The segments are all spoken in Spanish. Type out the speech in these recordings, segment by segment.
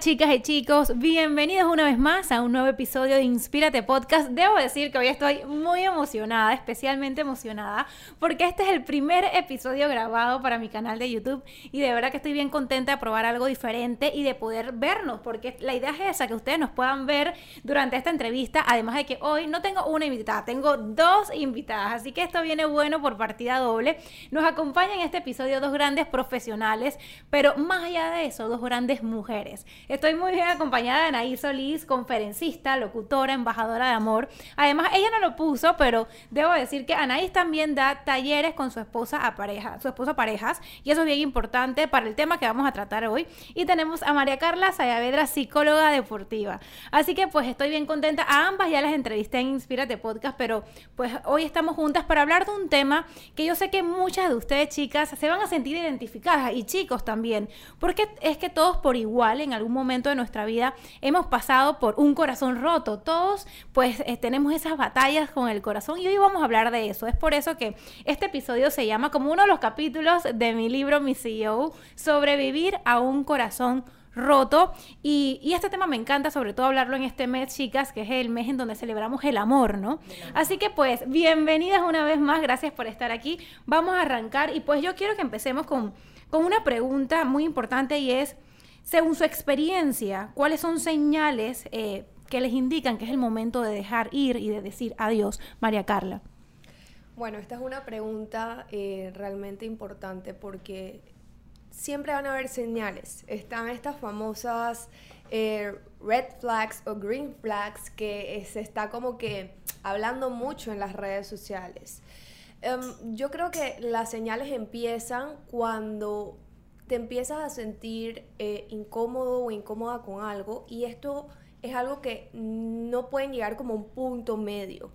Chicas y chicos, bienvenidos una vez más a un nuevo episodio de Inspírate Podcast. Debo decir que hoy estoy muy emocionada, especialmente emocionada, porque este es el primer episodio grabado para mi canal de YouTube y de verdad que estoy bien contenta de probar algo diferente y de poder vernos, porque la idea es esa, que ustedes nos puedan ver durante esta entrevista, además de que hoy no tengo una invitada, tengo dos invitadas, así que esto viene bueno por partida doble. Nos acompañan en este episodio dos grandes profesionales, pero más allá de eso, dos grandes mujeres. Estoy muy bien acompañada de Anaí Solís, conferencista, locutora, embajadora de amor. Además, ella no lo puso, pero debo decir que Anaís también da talleres con su esposa a pareja, su esposa a parejas, y eso es bien importante para el tema que vamos a tratar hoy. Y tenemos a María Carla Sayavedra, psicóloga deportiva. Así que pues estoy bien contenta. A ambas ya las entrevisté en Inspírate Podcast, pero pues hoy estamos juntas para hablar de un tema que yo sé que muchas de ustedes, chicas, se van a sentir identificadas y chicos también, porque es que todos por igual en algún momento de nuestra vida hemos pasado por un corazón roto. Todos pues eh, tenemos esas batallas con el corazón y hoy vamos a hablar de eso. Es por eso que este episodio se llama como uno de los capítulos de mi libro Mi CEO, sobrevivir a un corazón roto. Y, y, este tema me encanta, sobre todo hablarlo en este mes, chicas, que es el mes en donde celebramos el amor, ¿no? Así que pues, bienvenidas una vez más, gracias por estar aquí. Vamos a arrancar y pues yo quiero que empecemos con, con una pregunta muy importante y es, según su experiencia, ¿cuáles son señales eh, que les indican que es el momento de dejar ir y de decir adiós, María Carla? Bueno, esta es una pregunta eh, realmente importante porque siempre van a haber señales. Están estas famosas eh, red flags o green flags que se está como que hablando mucho en las redes sociales. Em, yo creo que las señales empiezan cuando te empiezas a sentir eh, incómodo o incómoda con algo y esto es algo que no pueden llegar como un punto medio.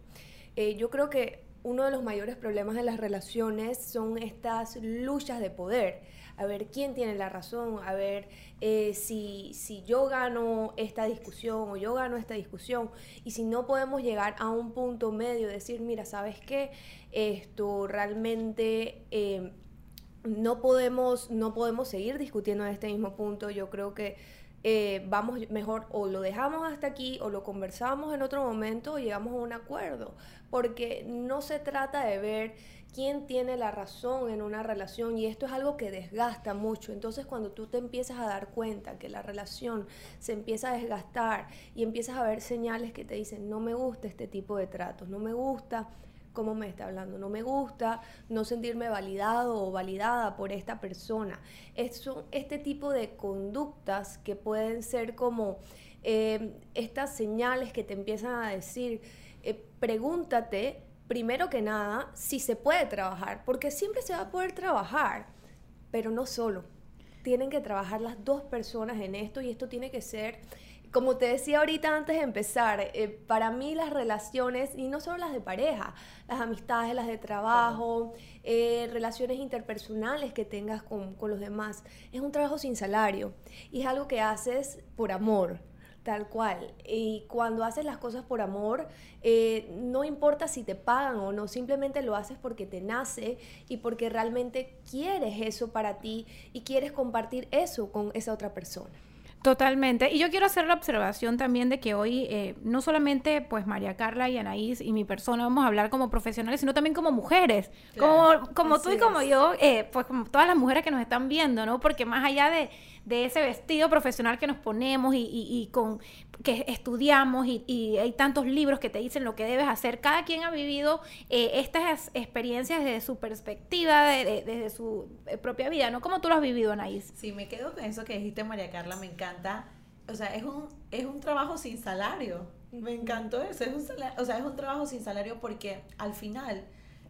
Eh, yo creo que uno de los mayores problemas de las relaciones son estas luchas de poder. A ver quién tiene la razón, a ver eh, si, si, yo gano esta discusión o yo gano esta discusión. Y si no podemos llegar a un punto medio, decir, mira, ¿sabes qué? Esto realmente no podemos, no podemos seguir discutiendo en este mismo punto. Yo creo que eh, vamos mejor o lo dejamos hasta aquí o lo conversamos en otro momento o llegamos a un acuerdo. Porque no se trata de ver quién tiene la razón en una relación y esto es algo que desgasta mucho. Entonces cuando tú te empiezas a dar cuenta que la relación se empieza a desgastar y empiezas a ver señales que te dicen no me gusta este tipo de tratos, no me gusta cómo me está hablando. No me gusta no sentirme validado o validada por esta persona. Es, este tipo de conductas que pueden ser como eh, estas señales que te empiezan a decir, eh, pregúntate primero que nada si se puede trabajar, porque siempre se va a poder trabajar, pero no solo. Tienen que trabajar las dos personas en esto y esto tiene que ser como te decía ahorita antes de empezar, eh, para mí las relaciones, y no solo las de pareja, las amistades, las de trabajo, eh, relaciones interpersonales que tengas con, los demás, es un trabajo sin salario y es algo que haces por amor, tal cual. Y cuando haces las cosas por amor, eh, no importa si te pagan o no, simplemente lo haces porque te nace y porque realmente quieres eso para ti y quieres compartir eso con esa otra persona. Totalmente. Y yo quiero hacer la observación también de que hoy eh, no solamente pues María Carla y Anaís y mi persona vamos a hablar como profesionales, sino también como mujeres, como, como tú y como yo, eh, pues como todas las mujeres que nos están viendo, ¿no? Porque más allá de, de ese vestido profesional que nos ponemos y, y, con que estudiamos y, hay tantos libros que te dicen lo que debes hacer. Cada quien ha vivido eh, estas experiencias desde su perspectiva, desde su eh, propia vida, ¿no? ¿Cómo tú lo has vivido, Anaís? Sí, me quedo con eso que dijiste, María Carla, me encanta. O sea, es un, es un trabajo sin salario. Me encantó eso. Es un, o sea, es un trabajo sin salario porque al final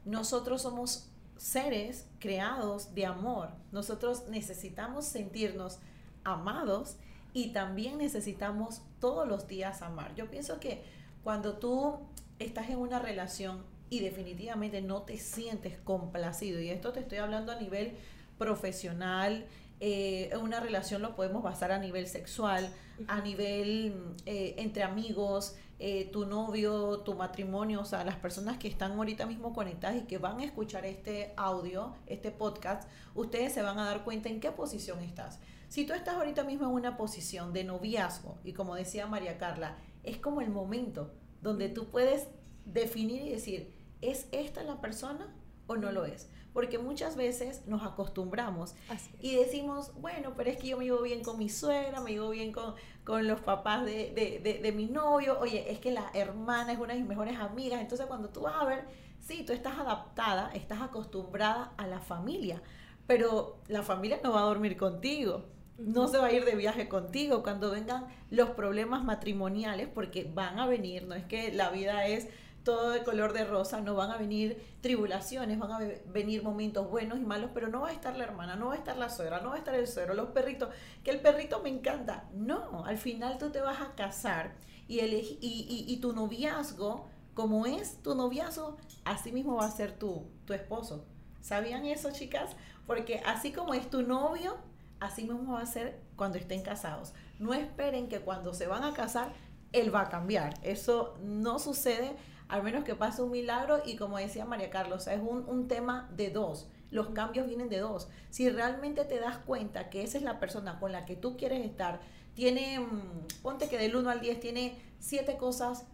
nosotros somos seres creados de amor. Nosotros necesitamos sentirnos amados y también necesitamos todos los días amar. Yo pienso que cuando tú estás en una relación y definitivamente no te sientes complacido, y esto te estoy hablando a nivel profesional, eh, una relación lo podemos basar a nivel sexual, a nivel eh, entre amigos, eh, tu novio, tu matrimonio, o sea, las personas que están ahorita mismo conectadas y que van a escuchar este audio, este podcast, ustedes se van a dar cuenta en qué posición estás. Si tú estás ahorita mismo en una posición de noviazgo, y como decía María Carla, es como el momento donde tú puedes definir y decir, ¿es esta la persona o no lo es? Porque muchas veces nos acostumbramos y decimos, bueno, pero es que yo me llevo bien con mi suegra, me llevo bien con, con los papás de, de, de, mi novio, oye, es que la hermana es una de mis mejores amigas, entonces cuando tú vas a ver, sí, tú estás adaptada, estás acostumbrada a la familia, pero la familia no va a dormir contigo no se va a ir de viaje contigo. Cuando vengan los problemas matrimoniales, porque van a venir, no es que la vida es todo de color de rosa, no van a venir tribulaciones, van a venir momentos buenos y malos, pero no va a estar la hermana, no va a estar la suegra, no va a estar el suegro, los perritos, que el perrito me encanta. No, al final tú te vas a casar y, y, y, tu noviazgo, como es tu noviazgo, así mismo va a ser tu, tu esposo. ¿Sabían eso, chicas? Porque así como es tu novio, así mismo va a ser cuando estén casados. No esperen que cuando se van a casar, él va a cambiar. Eso no sucede, al menos que pase un milagro y como decía María Carlos, es un, un tema de dos. Los cambios vienen de dos. Si realmente te das cuenta que esa es la persona con la que tú quieres estar, tiene, mm, ponte que del 1 al 10 tiene siete cosas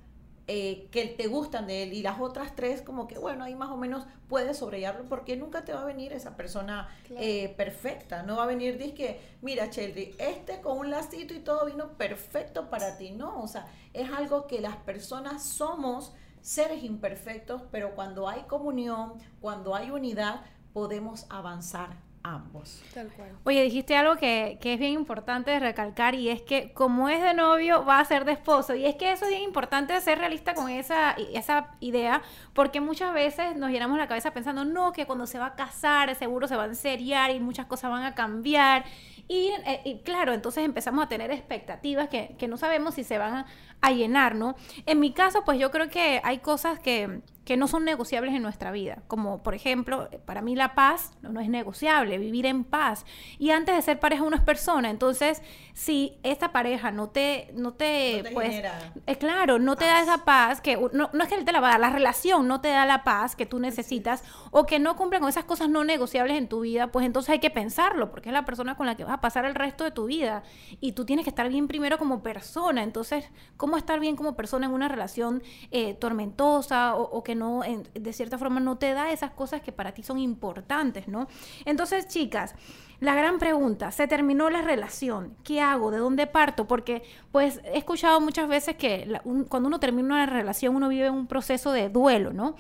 eh, que te gustan de él y las otras tres como que bueno ahí más o menos puedes sobrellevarlo porque nunca te va a venir esa persona eh, perfecta no va a venir que mira Chelsea este con un lacito y todo vino perfecto para ti no o sea es algo que las personas somos seres imperfectos pero cuando hay comunión cuando hay unidad podemos avanzar ambos. Tal cual. Oye, dijiste algo que, que, es bien importante de recalcar y es que como es de novio, va a ser de esposo. Y es que eso es bien importante ser realista con esa, esa idea, porque muchas veces nos llenamos la cabeza pensando, no, que cuando se va a casar seguro se va a enseriar y muchas cosas van a cambiar. Y, eh, y claro, entonces empezamos a tener expectativas que, que no sabemos si se van a, a llenar, ¿no? En mi caso, pues yo creo que hay cosas que que no son negociables en nuestra vida, como por ejemplo, para mí la paz no, es negociable, vivir en paz. Y antes de ser pareja uno es persona, entonces si esta pareja no te, no te, pues, eh, claro, no te da esa paz, que no, no, es que él te la va a dar, la relación no te da la paz que tú necesitas, o que no cumplen con esas cosas no negociables en tu vida, pues entonces hay que pensarlo, porque es la persona con la que vas a pasar el resto de tu vida. Y tú tienes que estar bien primero como persona, entonces, ¿cómo estar bien como persona en una relación eh, tormentosa o que no, de cierta forma, no te da esas cosas que para ti son importantes, ¿no? Entonces, chicas, la gran pregunta, se terminó la relación, ¿qué hago? ¿De dónde parto? Porque pues he escuchado muchas veces que cuando uno termina una relación uno vive un proceso de duelo, ¿no?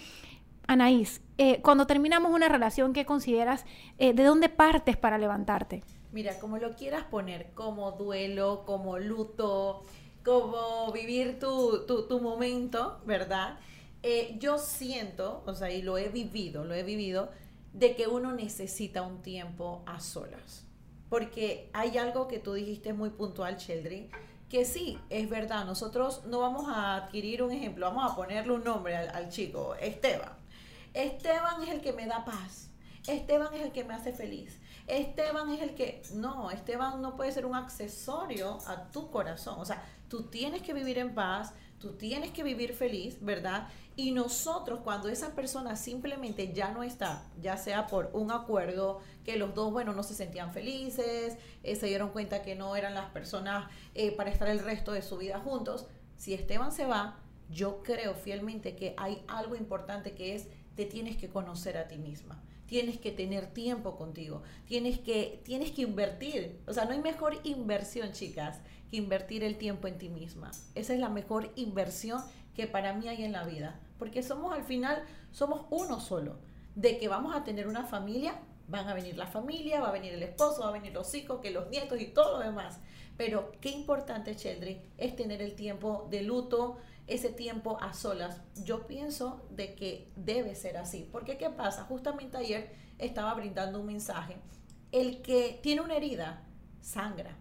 Anaís, eh, cuando terminamos una relación, ¿qué consideras? Eh, ¿De dónde partes para levantarte? Mira, como lo quieras poner, como duelo, como luto, como vivir tu, tu, tu momento, ¿verdad? Eh, yo siento, o sea, y lo he vivido, lo he vivido, de que uno necesita un tiempo a solas. Porque hay algo que tú dijiste muy puntual, Cheldry, que sí, es verdad, nosotros no vamos a adquirir un ejemplo, vamos a ponerle un nombre al, al chico, Esteban. Esteban es el que me da paz. Esteban es el que me hace feliz. Esteban es el que... No, Esteban no puede ser un accesorio a tu corazón. O sea, tú tienes que vivir en paz, tú tienes que vivir feliz, ¿verdad? Y nosotros, cuando esa persona simplemente ya no está, ya sea por un acuerdo, que los dos, bueno, no se sentían felices, eh, se dieron cuenta que no eran las personas eh, para estar el resto de su vida juntos, si Esteban se va, yo creo fielmente que hay algo importante que es, te tienes que conocer a ti misma tienes que tener tiempo contigo, tienes que, tienes que invertir. O sea, no hay mejor inversión, chicas, que invertir el tiempo en ti misma. Esa es la mejor inversión que para mí hay en la vida porque somos al final, somos uno solo. De que vamos a tener una familia, van a venir la familia, va a venir el esposo, va a venir los hijos, que los nietos y todo lo demás. Pero qué importante, Cheldry, es tener el tiempo de luto, ese tiempo a solas. Yo pienso de que debe ser así. Porque ¿qué pasa? Justamente ayer estaba brindando un mensaje. El que tiene una herida, sangra.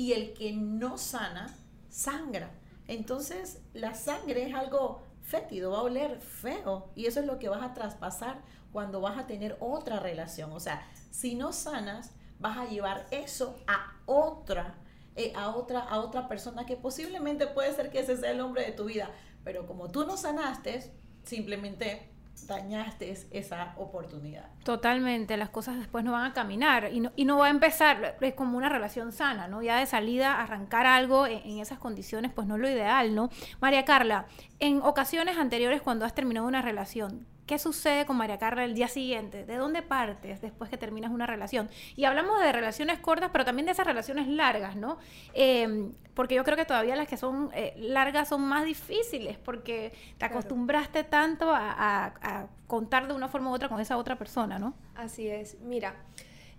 Y el que no sana, sangra. Entonces, la sangre es algo fétido, va a oler feo. Y eso es lo que vas a traspasar cuando vas a tener otra relación. O sea, si no sanas, vas a llevar eso a otra, eh, a otra, a otra persona que posiblemente puede ser que ese sea el hombre de tu vida. Pero como tú no sanaste, simplemente dañaste esa oportunidad. Totalmente, las cosas después no van a caminar y no, y no va a empezar, es como una relación sana, ¿no? Ya de salida, arrancar algo en, en esas condiciones, pues no es lo ideal, ¿no? María Carla, en ocasiones anteriores cuando has terminado una relación, ¿Qué sucede con María Carla el día siguiente? ¿De dónde partes después que terminas una relación? Y hablamos de relaciones cortas, pero también de esas relaciones largas, ¿no? Eh, porque yo creo que todavía las que son eh, largas son más difíciles, porque te acostumbraste tanto a, contar de una forma u otra con esa otra persona, ¿no? Así es. Mira,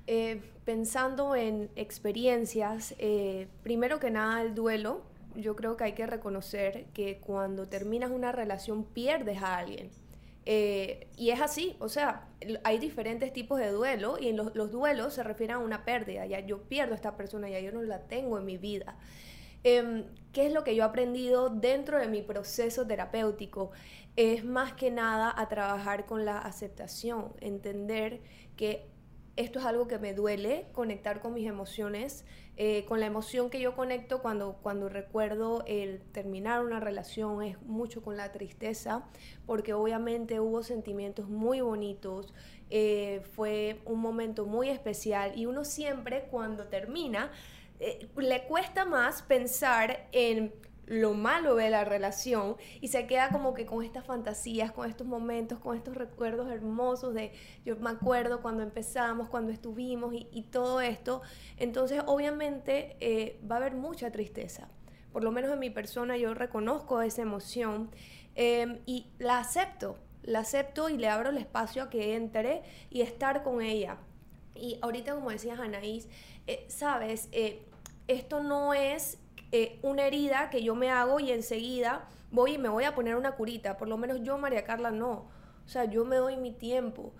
eh, pensando en experiencias, primero que nada el duelo, yo creo que hay que reconocer que cuando terminas una relación pierdes a alguien eh, y es así, o sea, hay diferentes tipos de duelo y en los, duelos se refieren a una pérdida, ya yo pierdo a esta persona, ya yo no la tengo en mi vida. Em, ¿Qué es lo que yo he aprendido dentro de mi proceso terapéutico? Es más que nada a trabajar con la aceptación, entender que esto es algo que me duele, conectar con mis emociones, eh, con la emoción que yo conecto cuando, cuando recuerdo el terminar una relación es mucho con la tristeza, porque obviamente hubo sentimientos muy bonitos, eh, fue un momento muy especial y uno siempre cuando termina eh, le cuesta más pensar en lo malo de la relación y se queda como que con estas fantasías, con estos momentos, con estos recuerdos hermosos de yo me acuerdo cuando empezamos, cuando estuvimos y, todo esto. Entonces obviamente eh, va a haber mucha tristeza. Por lo menos en mi persona yo reconozco esa emoción em, y la acepto, la acepto y le abro el espacio a que entre y estar con ella. Y ahorita como decías Anaís, eh, sabes, eh, esto no es eh, una herida que yo me hago y enseguida voy y me voy a poner una curita. Por lo menos yo, María Carla, no. O sea, yo me doy mi tiempo.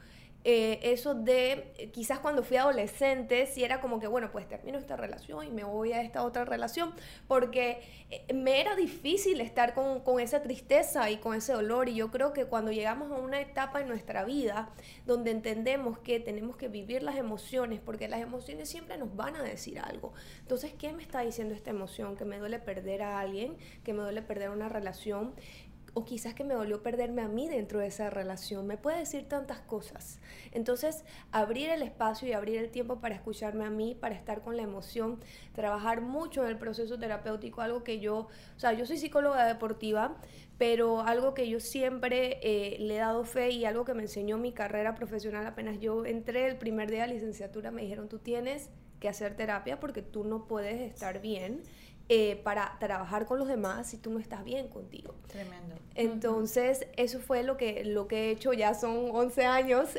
Eh, eso de, eh, quizás cuando fui adolescente, si era como que, bueno, pues termino esta relación y me voy a esta otra relación, porque eh, me era difícil estar con, con, esa tristeza y con ese dolor. Y yo creo que cuando llegamos a una etapa en nuestra vida donde entendemos que tenemos que vivir las emociones, porque las emociones siempre nos van a decir algo. Entonces, ¿qué me está diciendo esta emoción? Que me duele perder a alguien, que me duele perder una relación o quizás que me dolió perderme a mí dentro de esa relación. Me puede decir tantas cosas. Entonces, abrir el espacio y abrir el tiempo para escucharme a mí, para estar con la emoción, trabajar mucho en el proceso terapéutico, algo que yo, o sea, yo soy psicóloga deportiva, pero algo que yo siempre eh, le he dado fe y algo que me enseñó mi carrera profesional apenas yo entré el primer día de licenciatura, me dijeron, tú tienes que hacer terapia porque tú no puedes estar bien eh, para trabajar con los demás si tú no estás bien contigo. Tremendo. Entonces, eso fue lo que, lo que he hecho, ya son 11 años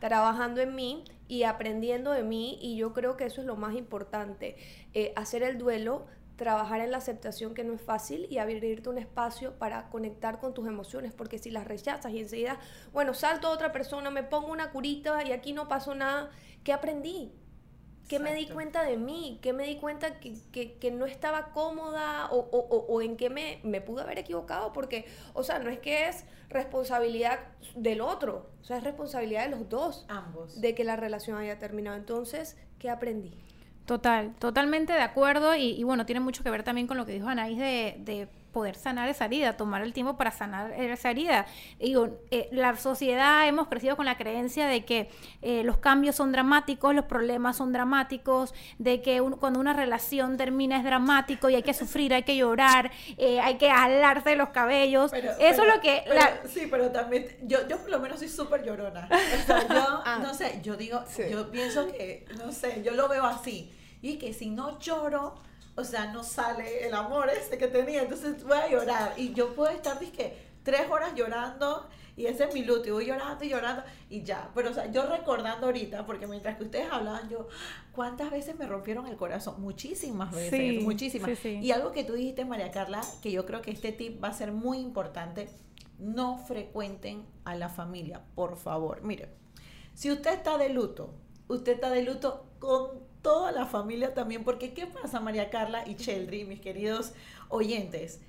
trabajando en mí y aprendiendo de mí y yo creo que eso es lo más importante, eh, hacer el duelo, trabajar en la aceptación que no es fácil y abrirte un espacio para conectar con tus emociones, porque si las rechazas y enseguida, bueno, salto a otra persona, me pongo una curita y aquí no pasó nada, ¿qué aprendí? ¿Qué me di cuenta de mí? ¿Qué me di cuenta que, que, no estaba cómoda o, o, o en qué me, me, pude haber equivocado? Porque, o sea, no es que es responsabilidad del otro, o sea, es responsabilidad de los dos. Ambos. De que la relación haya terminado. Entonces, ¿qué aprendí? Total, totalmente de acuerdo y, y bueno, tiene mucho que ver también con lo que dijo Anaís de, de poder sanar esa herida, tomar el tiempo para sanar esa herida. Digo, eh, la sociedad hemos crecido con la creencia de que eh, los cambios son dramáticos, los problemas son dramáticos, de que cuando una relación termina es dramático y hay que sufrir, hay que llorar, eh, hay que alarse los cabellos. Eso es lo que... Sí, pero también yo, yo por lo menos soy súper llorona. O sea, yo, ah. no sé, yo digo, yo pienso que, no sé, yo lo veo así. Y que si no lloro, o sea, no sale el amor ese que tenía, entonces voy a llorar. Y yo puedo estar, dije, tres horas llorando y ese es mi luto, y voy llorando y llorando y ya. Pero, o sea, yo recordando ahorita, porque mientras que ustedes hablaban, yo, ¿cuántas veces me rompieron el corazón? Muchísimas veces, muchísimas. Y algo que tú dijiste, María Carla, que yo creo que este tip va a ser muy importante, no frecuenten a la familia, por favor. Mire, si usted está de luto, usted está de luto con toda la familia también, porque ¿qué pasa María Carla y Cheldry, mis queridos oyentes?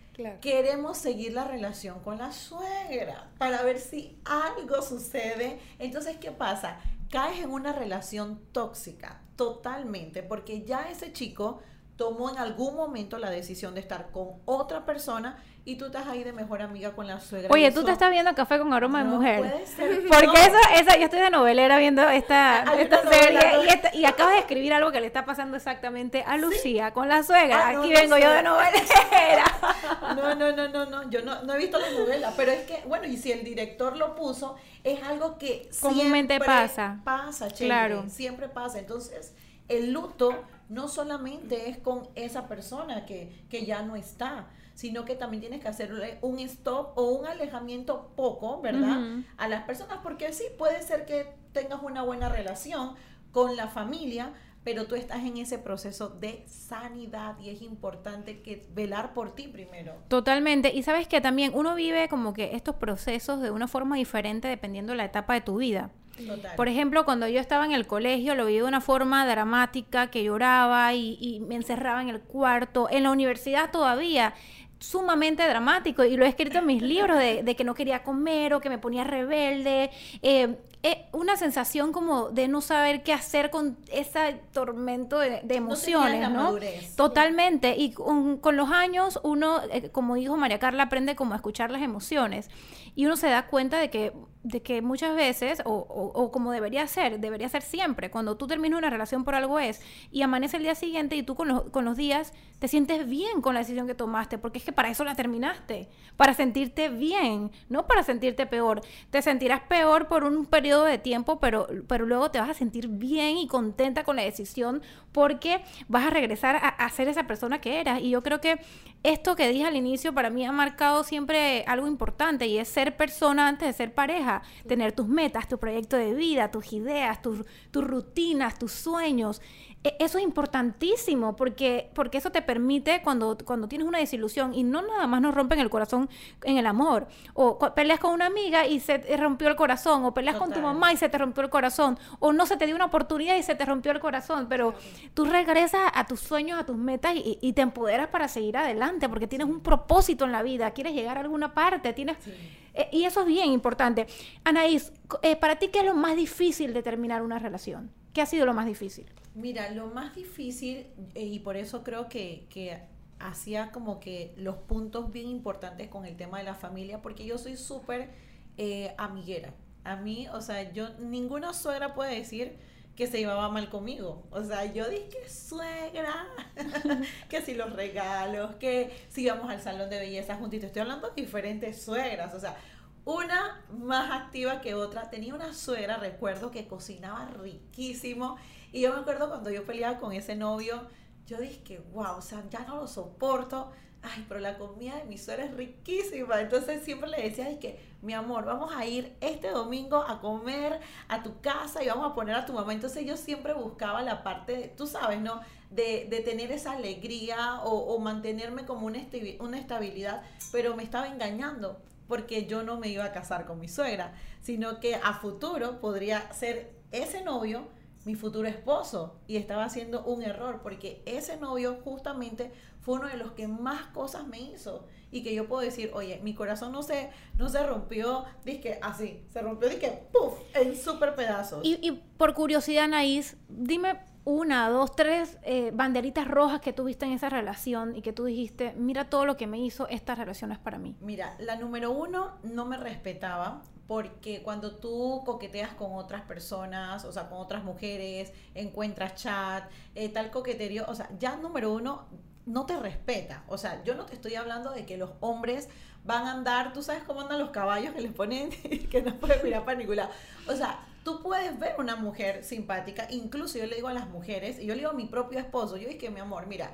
Queremos seguir la relación con la suegra para ver si algo sucede. Entonces, ¿qué pasa? Caes en una relación tóxica, totalmente, porque ya ese chico tomó en algún momento la decisión de estar con otra persona y tú estás ahí de mejor amiga con la suegra. Oye, tú te estás viendo café con aroma de no mujer. puede ser. Porque No. eso, esa, yo estoy de novelera viendo esta, esta y, esta- y acabas de escribir algo que le está pasando exactamente a Lucía con la suegra. Ah, Aquí vengo yo de novelera. No, no, no, no, no, yo no, no he visto la novela, pero es que, bueno, y si el director lo puso, es algo que Comúnmente siempre pasa. Pasa, chévere, Claro. siempre pasa. Entonces, el luto no solamente es con esa persona que, que ya no está, sino que también tienes que hacerle un stop o un alejamiento poco, ¿verdad? A las personas, porque sí, puede ser que tengas una buena relación con la familia, pero tú estás en ese proceso de sanidad y es importante que velar por ti primero. Totalmente. Y sabes que también uno vive como que estos procesos de una forma diferente dependiendo de la etapa de tu vida. Total. Por ejemplo, cuando yo estaba en el colegio, lo viví de una forma dramática, que lloraba y, y me encerraba en el cuarto. En la universidad todavía, sumamente dramático. Y lo he escrito en mis libros de, de que no quería comer o que me ponía rebelde. Eh, eh, una sensación como de no saber qué hacer con ese tormento de, de emociones, ¿no? madurez. Totalmente. Y con, con los años uno, eh, como dijo María Carla, aprende como a escuchar las emociones. Y uno se da cuenta de que, de que muchas veces, o, o- como debería ser, debería ser siempre, cuando tú terminas una relación por algo es, y amanece el día siguiente y tú con los, con los días te sientes bien con la decisión que tomaste, porque es que para eso la terminaste, para sentirte bien, no para sentirte peor. Te sentirás peor por un periodo de tiempo, pero, pero luego te vas a sentir bien y contenta con la decisión porque vas a regresar a, a ser esa persona que eras. Y yo creo que esto que dije al inicio para mí ha marcado siempre algo importante y es ser persona antes de ser pareja, tener tus metas, tu proyecto de vida, tus ideas, tus, tus rutinas, tus sueños. E- Eso es importantísimo porque, porque eso te permite cuando, cuando tienes una desilusión y no nada más nos rompen el corazón en el amor o peleas con una amiga y se te rompió el corazón o peleas con tu mamá y se te rompió el corazón o no se te dio una oportunidad y se te rompió el corazón, pero tú regresas a tus sueños, a tus metas y, y te empoderas para seguir adelante porque tienes un propósito en la vida, quieres llegar a alguna parte, tienes... eh, y eso es bien importante. Anaís, eh, para ti, ¿qué es lo más difícil de terminar una relación? ¿Qué ha sido lo más difícil? Mira, lo más difícil, eh, y por eso creo que, que hacía como que los puntos bien importantes con el tema de la familia, porque yo soy súper amiguera. A mí, o sea, yo, ninguna suegra puede decir que se llevaba mal conmigo. O sea, yo dije, suegra, que si los regalos, que si íbamos al salón de belleza juntitos. Estoy hablando de diferentes suegras, o sea, una más activa que otra. Tenía una suegra, recuerdo, que cocinaba riquísimo. Y yo me acuerdo cuando yo peleaba con ese novio, yo dije que, wow, o sea, ya no lo soporto. Ay, pero la comida de mi suegra es riquísima. Entonces siempre le decía, ay, que mi amor, vamos a ir este domingo a comer a tu casa y vamos a poner a tu mamá. Entonces yo siempre buscaba la parte, de- tú sabes, ¿no? De, tener esa alegría o, mantenerme como una estabilidad, pero me estaba engañando porque yo no me iba a casar con mi suegra, sino que a futuro podría ser ese novio mi futuro esposo y estaba haciendo un error porque ese novio justamente fue uno de los que más cosas me hizo y que yo puedo decir, oye, mi corazón no se, no se rompió, dije así, se rompió, dije, puff, en super pedazos. Y, y por curiosidad, Anaís, dime una, dos, tres eh, banderitas rojas que tuviste en esa relación y que tú dijiste, mira todo lo que me hizo esta relación es para mí. Mira, la número uno no me respetaba porque cuando tú coqueteas con otras personas, o sea, con otras mujeres, encuentras chat, eh, tal coqueterío, o sea, ya número uno no te respeta. O sea, yo no te estoy hablando de que los hombres van a andar, tú sabes cómo andan los caballos que les ponen que no pueden mirar para ningún. O sea, tú puedes ver una mujer simpática, incluso yo le digo a las mujeres, y yo le digo a mi propio esposo, yo dije, mi amor, mira,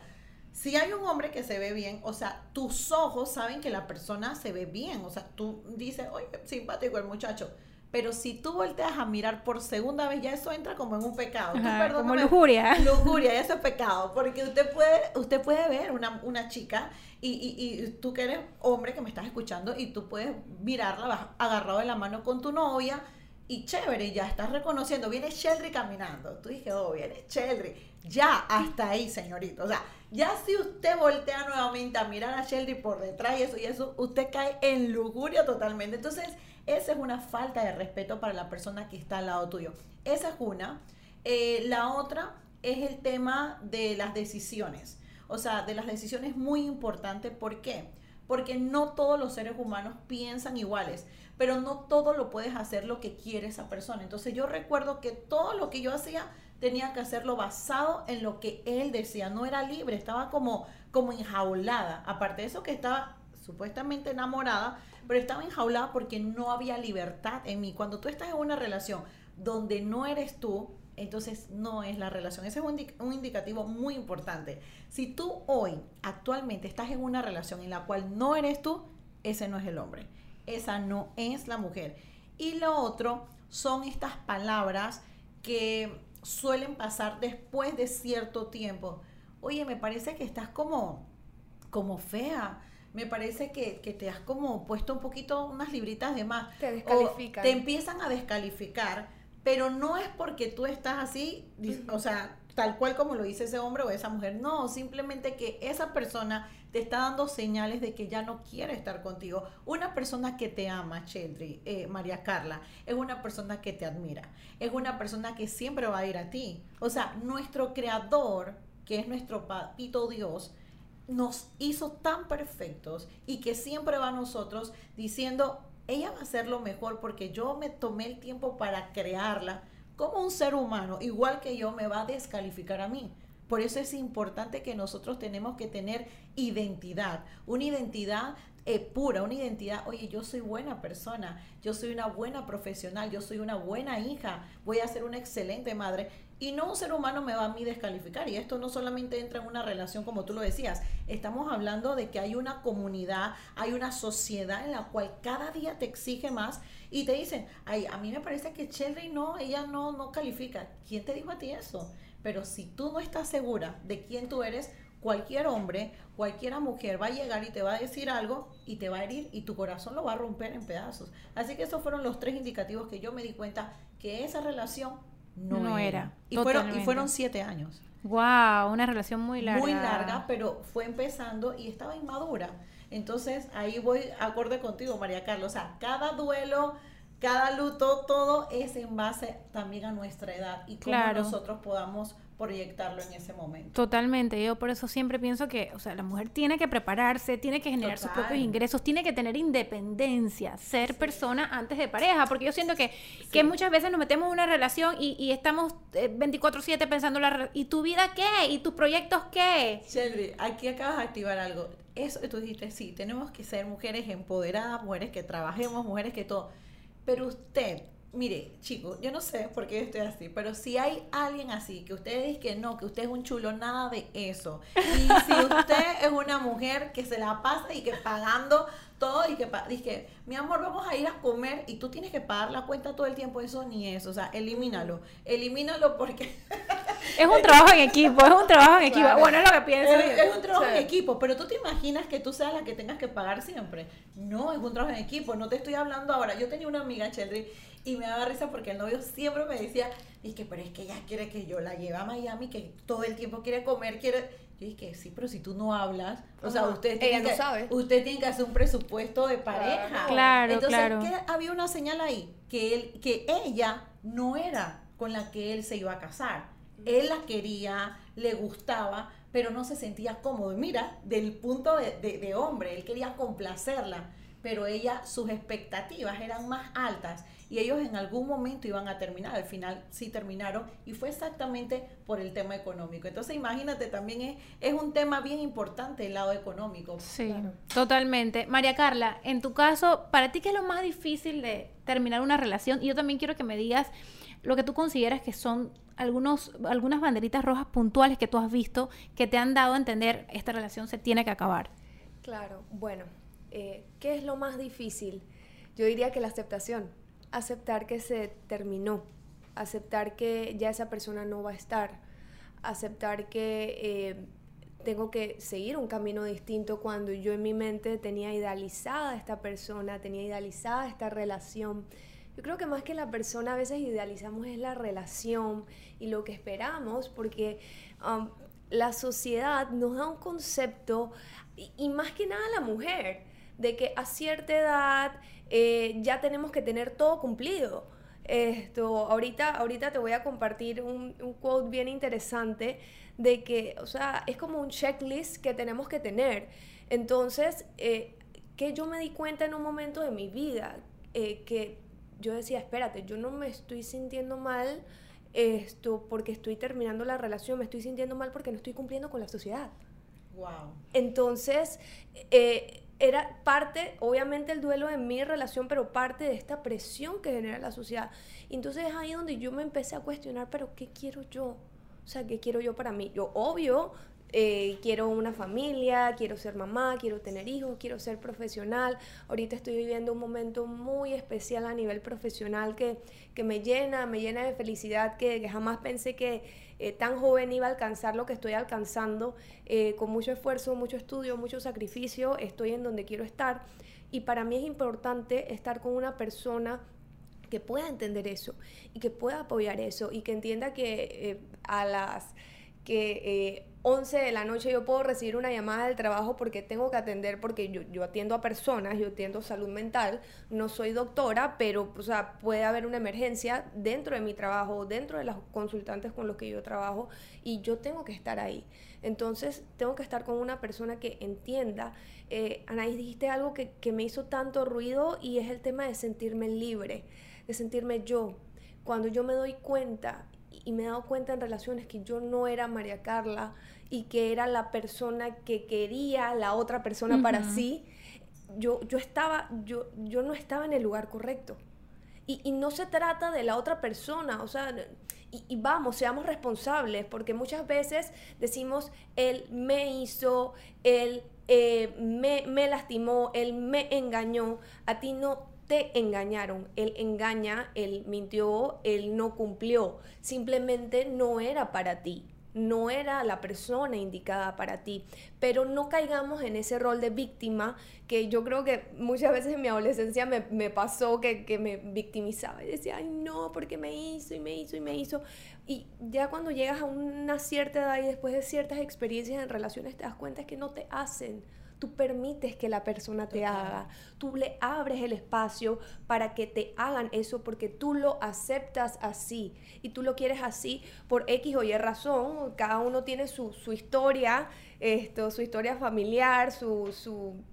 si hay un hombre que se ve bien, o sea, tus ojos saben que la persona se ve bien, o sea, tú dices, oye, simpático el muchacho, pero si tú volteas a mirar por segunda vez, ya eso entra como en un pecado. Tú, Ajá, como perdóname, lujuria. Lujuria, eso es pecado, porque usted puede, usted puede ver una, una chica y, y, y tú que eres hombre que me estás escuchando y tú puedes mirarla vas agarrado de la mano con tu novia y chévere, ya estás reconociendo, viene Sheldry caminando. Tú dije, oh, viene Sheldry. Ya, hasta ahí, señorito. O sea, ya si usted voltea nuevamente a mirar a Sheldry por detrás y eso y eso, usted cae en lujuria totalmente. Entonces, esa es una falta de respeto para la persona que está al lado tuyo. Esa es una. Eh, la otra es el tema de las decisiones. o sea, de las decisiones muy importante. ¿Por qué? Porque no todos los seres humanos piensan iguales, pero no todo lo puedes hacer lo que quiere esa persona. Entonces yo recuerdo que todo lo que yo hacía tenía que hacerlo basado en lo que él decía, no era libre, estaba como, como enjaulada. Aparte de eso que estaba supuestamente enamorada, pero estaba enjaulada porque no había libertad en mí. Cuando tú estás en una relación donde no eres tú, entonces no es la relación. Ese es un, indicativo muy importante. Si tú hoy, actualmente, estás en una relación en la cual no eres tú, ese no es el hombre. Esa no es la mujer. Y lo otro son estas palabras que suelen pasar después de cierto tiempo. Oye, me parece que estás como, como fea me parece que, te has como puesto un poquito unas libritas de más. Te descalifican. te empiezan a descalificar, pero no es porque tú estás así, o sea, tal cual como lo dice ese hombre o esa mujer. No, simplemente que esa persona te está dando señales de que ya no quiere estar contigo. Una persona que te ama, Cheldry, eh, María Carla, es una persona que te admira. Es una persona que siempre va a ir a ti. O sea, nuestro creador, que es nuestro papito Dios, nos hizo tan perfectos y que siempre va a nosotros diciendo, ella va a ser lo mejor porque yo me tomé el tiempo para crearla como un ser humano, igual que yo me va a descalificar a mí. Por eso es importante que nosotros tenemos que tener identidad, una identidad eh, pura, una identidad, oye, yo soy buena persona, yo soy una buena profesional, yo soy una buena hija, voy a ser una excelente madre. Y no un ser humano me va a mí descalificar. Y esto no solamente entra en una relación como tú lo decías. Estamos hablando de que hay una comunidad, hay una sociedad en la cual cada día te exige más y te dicen, ay, a mí me parece que Shelly no, ella no, no califica. ¿Quién te dijo a ti eso? Pero si tú no estás segura de quién tú eres, cualquier hombre, cualquiera mujer va a llegar y te va a decir algo y te va a herir y tu corazón lo va a romper en pedazos. Así que esos fueron los tres indicativos que yo me di cuenta que esa relación no, era. Y fueron, y fueron siete años. Wow, una relación muy larga. Muy larga, pero fue empezando y estaba inmadura. Entonces ahí voy acorde contigo, María Carlos. O sea, cada duelo, cada luto, todo es en base también a nuestra edad y cómo nosotros podamos proyectarlo en ese momento. Totalmente, yo por eso siempre pienso que, o sea, la mujer tiene que prepararse, tiene que generar sus propios ingresos, tiene que tener independencia, ser persona antes de pareja, porque yo siento que, que muchas veces nos metemos en una relación y, y estamos 24/7 eh, pensando, la, ¿y tu vida qué? ¿Y tus proyectos qué? Shelby, aquí acabas de activar algo. Eso tú dijiste, sí, tenemos que ser mujeres empoderadas, mujeres que trabajemos, mujeres que todo. Pero usted, mire, chicos, yo no sé por qué estoy así, pero si hay alguien así, que usted dice que no, que usted es un chulo, nada de eso. Y si usted es una mujer que se la pasa y que pagando todo y que dice, mi amor, vamos a ir a comer y tú tienes que pagar la cuenta todo el tiempo, eso ni eso, o sea, elimínalo, elimínalo porque... es un trabajo en equipo, es un trabajo en equipo, bueno, es lo que pienso. Es, un trabajo en equipo, pero tú te imaginas que tú seas la que tengas que pagar siempre. No, es un trabajo en equipo, no te estoy hablando ahora. Yo tenía una amiga, Cheldry, y me daba risa porque el novio siempre me decía, que pero es que ella quiere que yo la lleve a Miami, que todo el tiempo quiere comer, quiere... Yo dije, sí, pero si tú no hablas, o sea, usted tiene, que, sabe. usted tiene que hacer un presupuesto de pareja. Claro, Entonces, claro. había una señal ahí, que, él, que ella no era con la que él se iba a casar. Él la quería, le gustaba, pero no se sentía cómodo. Mira, del punto de, de hombre, él quería complacerla, pero ella, sus expectativas eran más altas y ellos en algún momento iban a terminar, al final sí terminaron y fue exactamente por el tema económico. Entonces imagínate, también es, es un tema bien importante el lado económico. Sí, totalmente. María Carla, en tu caso, ¿para ti qué es lo más difícil de terminar una relación? Y yo también quiero que me digas lo que tú consideras que son algunos, algunas banderitas rojas puntuales que tú has visto que te han dado a entender esta relación se tiene que acabar. Claro, bueno, eh, ¿qué es lo más difícil? Yo diría que la aceptación aceptar que se terminó, aceptar que ya esa persona no va a estar, aceptar que eh, tengo que seguir un camino distinto cuando yo en mi mente tenía idealizada a esta persona, tenía idealizada esta relación. Yo creo que más que la persona a veces idealizamos es la relación y lo que esperamos, porque um, la sociedad nos da un concepto, y más que nada la mujer, de que a cierta edad eh, ya tenemos que tener todo cumplido. Esto, ahorita, ahorita te voy a compartir un, un quote bien interesante de que, o sea, es como un checklist que tenemos que tener. Entonces, eh, que yo me di cuenta en un momento de mi vida, eh, que yo decía, espérate, yo no me estoy sintiendo mal esto porque estoy terminando la relación, me estoy sintiendo mal porque no estoy cumpliendo con la sociedad. Wow. Entonces, eh, era parte, obviamente, el duelo de mi relación, pero parte de esta presión que genera la sociedad. entonces es ahí donde yo me empecé a cuestionar, pero ¿qué quiero yo? O sea, ¿qué quiero yo para mí? Yo, obvio, eh, quiero una familia, quiero ser mamá, quiero tener hijos, quiero ser profesional. Ahorita estoy viviendo un momento muy especial a nivel profesional que, que me llena, me llena de felicidad, que, jamás pensé que eh, tan joven iba a alcanzar lo que estoy alcanzando. Eh, con mucho esfuerzo, mucho estudio, mucho sacrificio, estoy en donde quiero estar. Y para mí es importante estar con una persona que pueda entender eso y que pueda apoyar eso y que entienda que a las que 11 de la noche yo puedo recibir una llamada del trabajo porque tengo que atender, porque yo, yo atiendo a personas, yo atiendo salud mental, no soy doctora, pero o sea, puede haber una emergencia dentro de mi trabajo, dentro de los consultantes con los que yo trabajo, y yo tengo que estar ahí. Entonces, tengo que estar con una persona que entienda. Eh, Anaís, dijiste algo que, que me hizo tanto ruido y es el tema de sentirme libre, de sentirme yo. Cuando yo me doy cuenta y me he dado cuenta en relaciones que yo no era María Carla y que era la persona que quería la otra persona para sí, yo, yo, estaba, yo, yo no estaba en el lugar correcto. Y, y, no se trata de la otra persona, o sea, y, y, vamos, seamos responsables, porque muchas veces decimos, él me hizo, él eh, me, me lastimó, él me engañó, a ti no te engañaron. Él engaña, él mintió, él no cumplió. Simplemente no era para ti. No era la persona indicada para ti. Pero no caigamos en ese rol de víctima que yo creo que muchas veces en mi adolescencia me, pasó que, que, me victimizaba y decía, ay no, porque me hizo y me hizo y me hizo. Y ya cuando llegas a una cierta edad y después de ciertas experiencias en relaciones te das cuenta que no te hacen tú permites que la persona te haga, tú le abres el espacio para que te hagan eso porque tú lo aceptas así. Y tú lo quieres así por X o Y razón, cada uno tiene su, historia, esto, su historia familiar, su,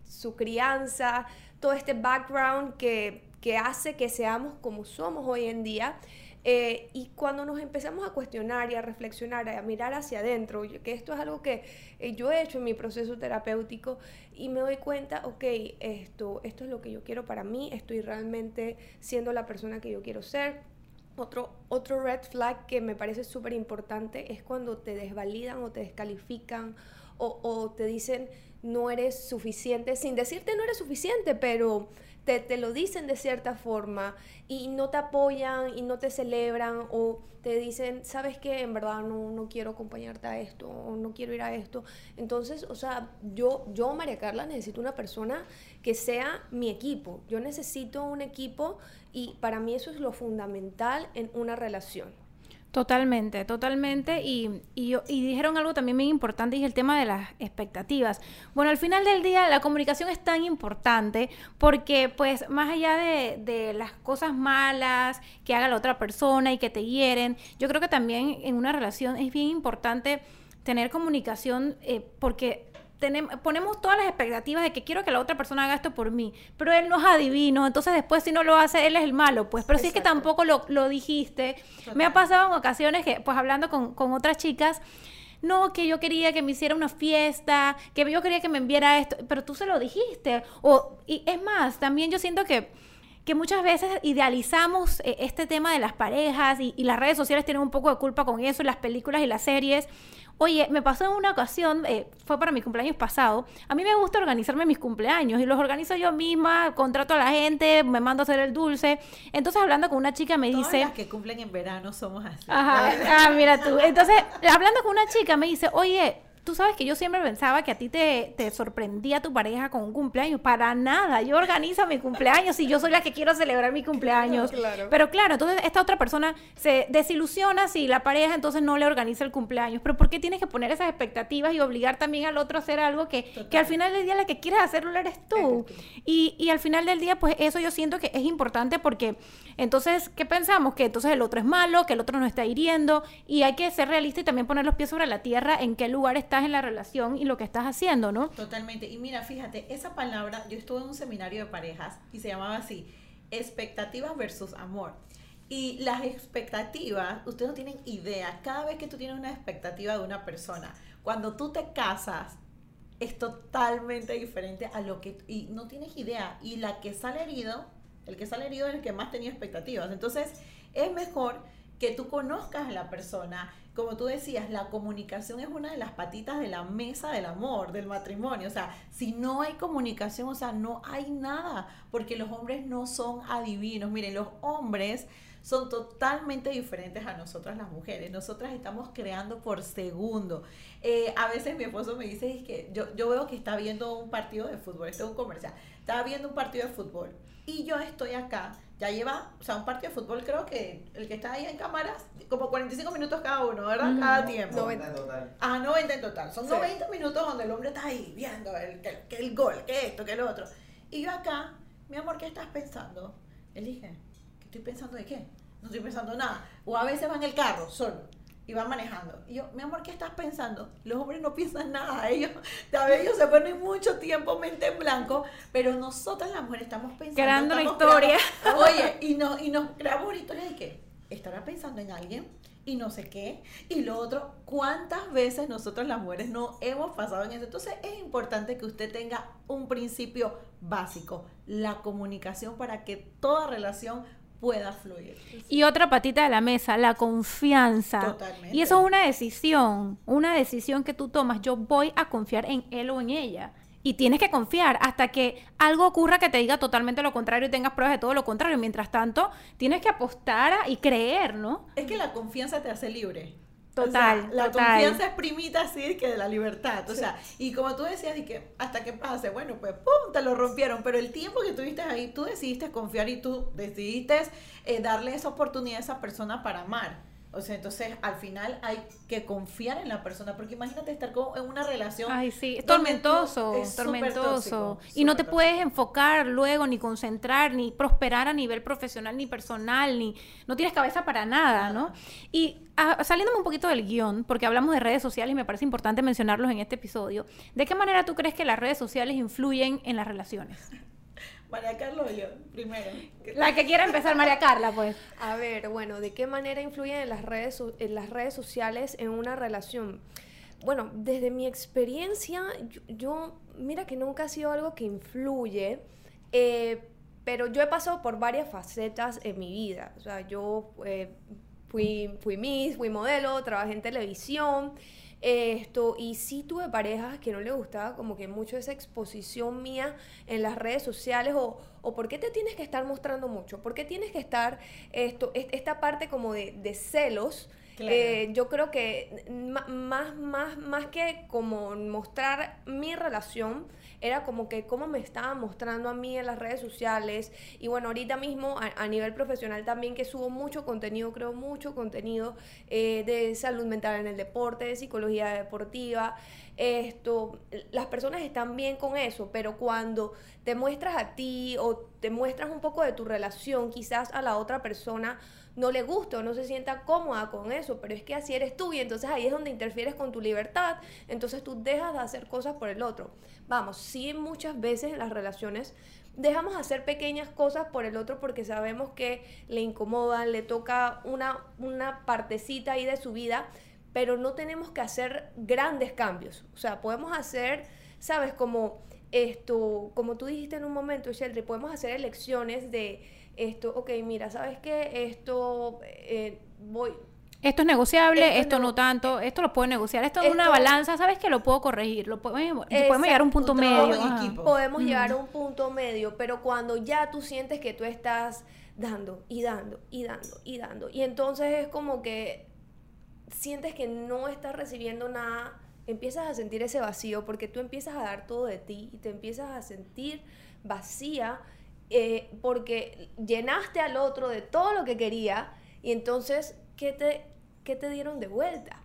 su, crianza, todo este background que, que hace que seamos como somos hoy en día. Eh, y cuando nos empezamos a cuestionar y a reflexionar, a mirar hacia adentro, que esto es algo que eh, yo he hecho en mi proceso terapéutico y me doy cuenta, ok, esto, esto es lo que yo quiero para mí, estoy realmente siendo la persona que yo quiero ser. Otro, otro red flag que me parece súper importante es cuando te desvalidan o te descalifican o, o te dicen no eres suficiente, sin decirte no eres suficiente, pero te, lo dicen de cierta forma y no te apoyan y no te celebran o te dicen, sabes que en verdad no, no quiero acompañarte a esto o no quiero ir a esto. Entonces, o sea, yo, yo, María Carla, necesito una persona que sea mi equipo. Yo necesito un equipo y para mí eso es lo fundamental en una relación. Totalmente, totalmente. Y, y, y, dijeron algo también muy importante y es el tema de las expectativas. Bueno, al final del día la comunicación es tan importante porque pues más allá de, de, las cosas malas que haga la otra persona y que te hieren, yo creo que también en una relación es bien importante tener comunicación eh, porque ponemos todas las expectativas de que quiero que la otra persona haga esto por mí, pero él no es adivino, entonces después si no lo hace, él es el malo, pues, pero si es que tampoco lo, lo dijiste. Me ha pasado en ocasiones que, pues hablando con, con otras chicas, no, que yo quería que me hiciera una fiesta, que yo quería que me enviara esto, pero tú se lo dijiste. O, y es más, también yo siento que que muchas veces idealizamos eh, este tema de las parejas y, y, las redes sociales tienen un poco de culpa con eso, las películas y las series. Oye, me pasó en una ocasión, eh, fue para mi cumpleaños pasado. A mí me gusta organizarme mis cumpleaños y los organizo yo misma, contrato a la gente, me mando a hacer el dulce. Entonces, hablando con una chica, me Todas dice. Las que cumplen en verano somos así. Ajá, ah, mira tú. Entonces, hablando con una chica, me dice, oye, Tú sabes que yo siempre pensaba que a ti te, te sorprendía tu pareja con un cumpleaños. Para nada. Yo organizo mi cumpleaños y yo soy la que quiero celebrar mi cumpleaños. Claro. Pero claro, entonces esta otra persona se desilusiona si la pareja entonces no le organiza el cumpleaños. Pero ¿por qué tienes que poner esas expectativas y obligar también al otro a hacer algo que, que al final del día la que quieres hacerlo eres tú? Y, y al final del día, pues eso yo siento que es importante porque entonces, ¿qué pensamos? Que entonces el otro es malo, que el otro nos está hiriendo y hay que ser realista y también poner los pies sobre la tierra en qué lugar estás en la relación y lo que estás haciendo, ¿no? Totalmente. Y mira, fíjate, esa palabra, yo estuve en un seminario de parejas y se llamaba así, expectativas versus amor. Y las expectativas, ustedes no tienen idea, cada vez que tú tienes una expectativa de una persona, cuando tú te casas, es totalmente diferente a lo que, y no tienes idea, y la que sale herido, el que sale herido es el que más tenía expectativas. Entonces, es mejor que tú conozcas a la persona. Como tú decías, la comunicación es una de las patitas de la mesa del amor, del matrimonio. O sea, si no hay comunicación, o sea, no hay nada, porque los hombres no son adivinos. Miren, los hombres son totalmente diferentes a nosotras las mujeres. Nosotras estamos creando por segundo. Eh, a veces mi esposo me dice es que yo, yo veo que está viendo un partido de fútbol, este es un comercial, está viendo un partido de fútbol y yo estoy acá. Ya lleva, o sea, un partido de fútbol, creo que el que está ahí en cámaras, como 45 minutos cada uno, ¿verdad? Cada tiempo. 90 en total. Ah, 90 en total. Son Sí. 90 minutos donde el hombre está ahí viendo el, que, que el gol, que esto, que lo otro. Y yo acá, mi amor, ¿qué estás pensando? Él dije, ¿qué estoy pensando de qué? No estoy pensando nada. O a veces va en el carro, solo, y va manejando. Y yo, mi amor, ¿qué estás pensando? Los hombres no piensan nada. Ellos, veces ellos se ponen mucho tiempo mente en blanco, pero nosotras las mujeres estamos pensando. Creando estamos historia. creando- oye, y, no, y nos creamos una historia de que estará pensando en alguien y no sé qué. Y lo otro, ¿cuántas veces nosotros las mujeres no hemos pasado en eso? Entonces es importante que usted tenga un principio básico, la comunicación para que toda relación pueda fluir. Y otra patita de la mesa, la confianza. Totalmente. Y eso es una decisión, una decisión que tú tomas. Yo voy a confiar en él o en ella. Y tienes que confiar hasta que algo ocurra que te diga totalmente lo contrario y tengas pruebas de todo lo contrario. Mientras tanto, tienes que apostar a- y creer, ¿no? Es que la confianza te hace libre. Total, O sea, la total. confianza es primita así que de la libertad. O sea, y como tú decías, y que hasta que pase, bueno, pues pum, te lo rompieron. Pero el tiempo que tuviste ahí, tú decidiste confiar y tú decidiste eh, darle esa oportunidad a esa persona para amar. O sea, entonces al final hay que confiar en la persona, porque imagínate estar con- en una relación. Ay, sí, es tormentoso, es tormentoso. tóxico, y no te puedes enfocar luego, ni concentrar, ni prosperar a nivel profesional, ni personal, ni no tienes cabeza para nada, ¿no? Y ah, saliéndome un poquito del guion, porque hablamos de redes sociales y me parece importante mencionarlos en este episodio, ¿de qué manera tú crees que las redes sociales influyen en las relaciones? María Carlos, yo, primero. La que quiera empezar, María Carla, pues. A ver, bueno, ¿de qué manera influyen en las redes, en las redes sociales en una relación? Bueno, desde mi experiencia, yo, yo- mira que nunca ha sido algo que influye, eh, pero yo he pasado por varias facetas en mi vida. O sea, yo eh, fui, fui Miss, fui modelo, trabajé en televisión, esto, y sí tuve parejas que no le gustaba como que mucho esa exposición mía en las redes sociales o, o por qué te tienes que estar mostrando mucho, por qué tienes que estar esto, es- esta parte como de, de celos. Claro. eh, yo creo que más, más, más que como mostrar mi relación, era como que cómo me estaba mostrando a mí en las redes sociales. Y bueno, ahorita mismo a, a nivel profesional también que subo mucho contenido, creo mucho contenido eh, de salud mental en el deporte, de psicología deportiva. Esto, las personas están bien con eso, pero cuando te muestras a ti o te muestras un poco de tu relación, quizás a la otra persona no le gusta o no se sienta cómoda con eso, pero es que así eres tú y entonces ahí es donde interfieres con tu libertad, entonces tú dejas de hacer cosas por el otro. Vamos, sí muchas veces en las relaciones dejamos hacer pequeñas cosas por el otro porque sabemos que le incomodan, le toca una, una partecita ahí de su vida, pero no tenemos que hacer grandes cambios. O sea, podemos hacer, ¿sabes? Como esto, como tú dijiste en un momento, Sheldry, podemos hacer elecciones de esto, ok, mira, ¿sabes qué? Esto, eh, voy, Esto es negociable, Esto esto, no- no tanto, esto lo puedo negociar, esto es una balanza, ¿sabes que lo puedo corregir? Lo podemos, podemos llegar a un punto medio. podemos llegar a un punto medio, pero cuando ya tú sientes que tú estás dando y dando y dando y dando, y entonces es como que sientes que no estás recibiendo nada empiezas a sentir ese vacío porque tú empiezas a dar todo de ti y te empiezas a sentir vacía eh, porque llenaste al otro de todo lo que quería y entonces, ¿qué te, qué te dieron de vuelta?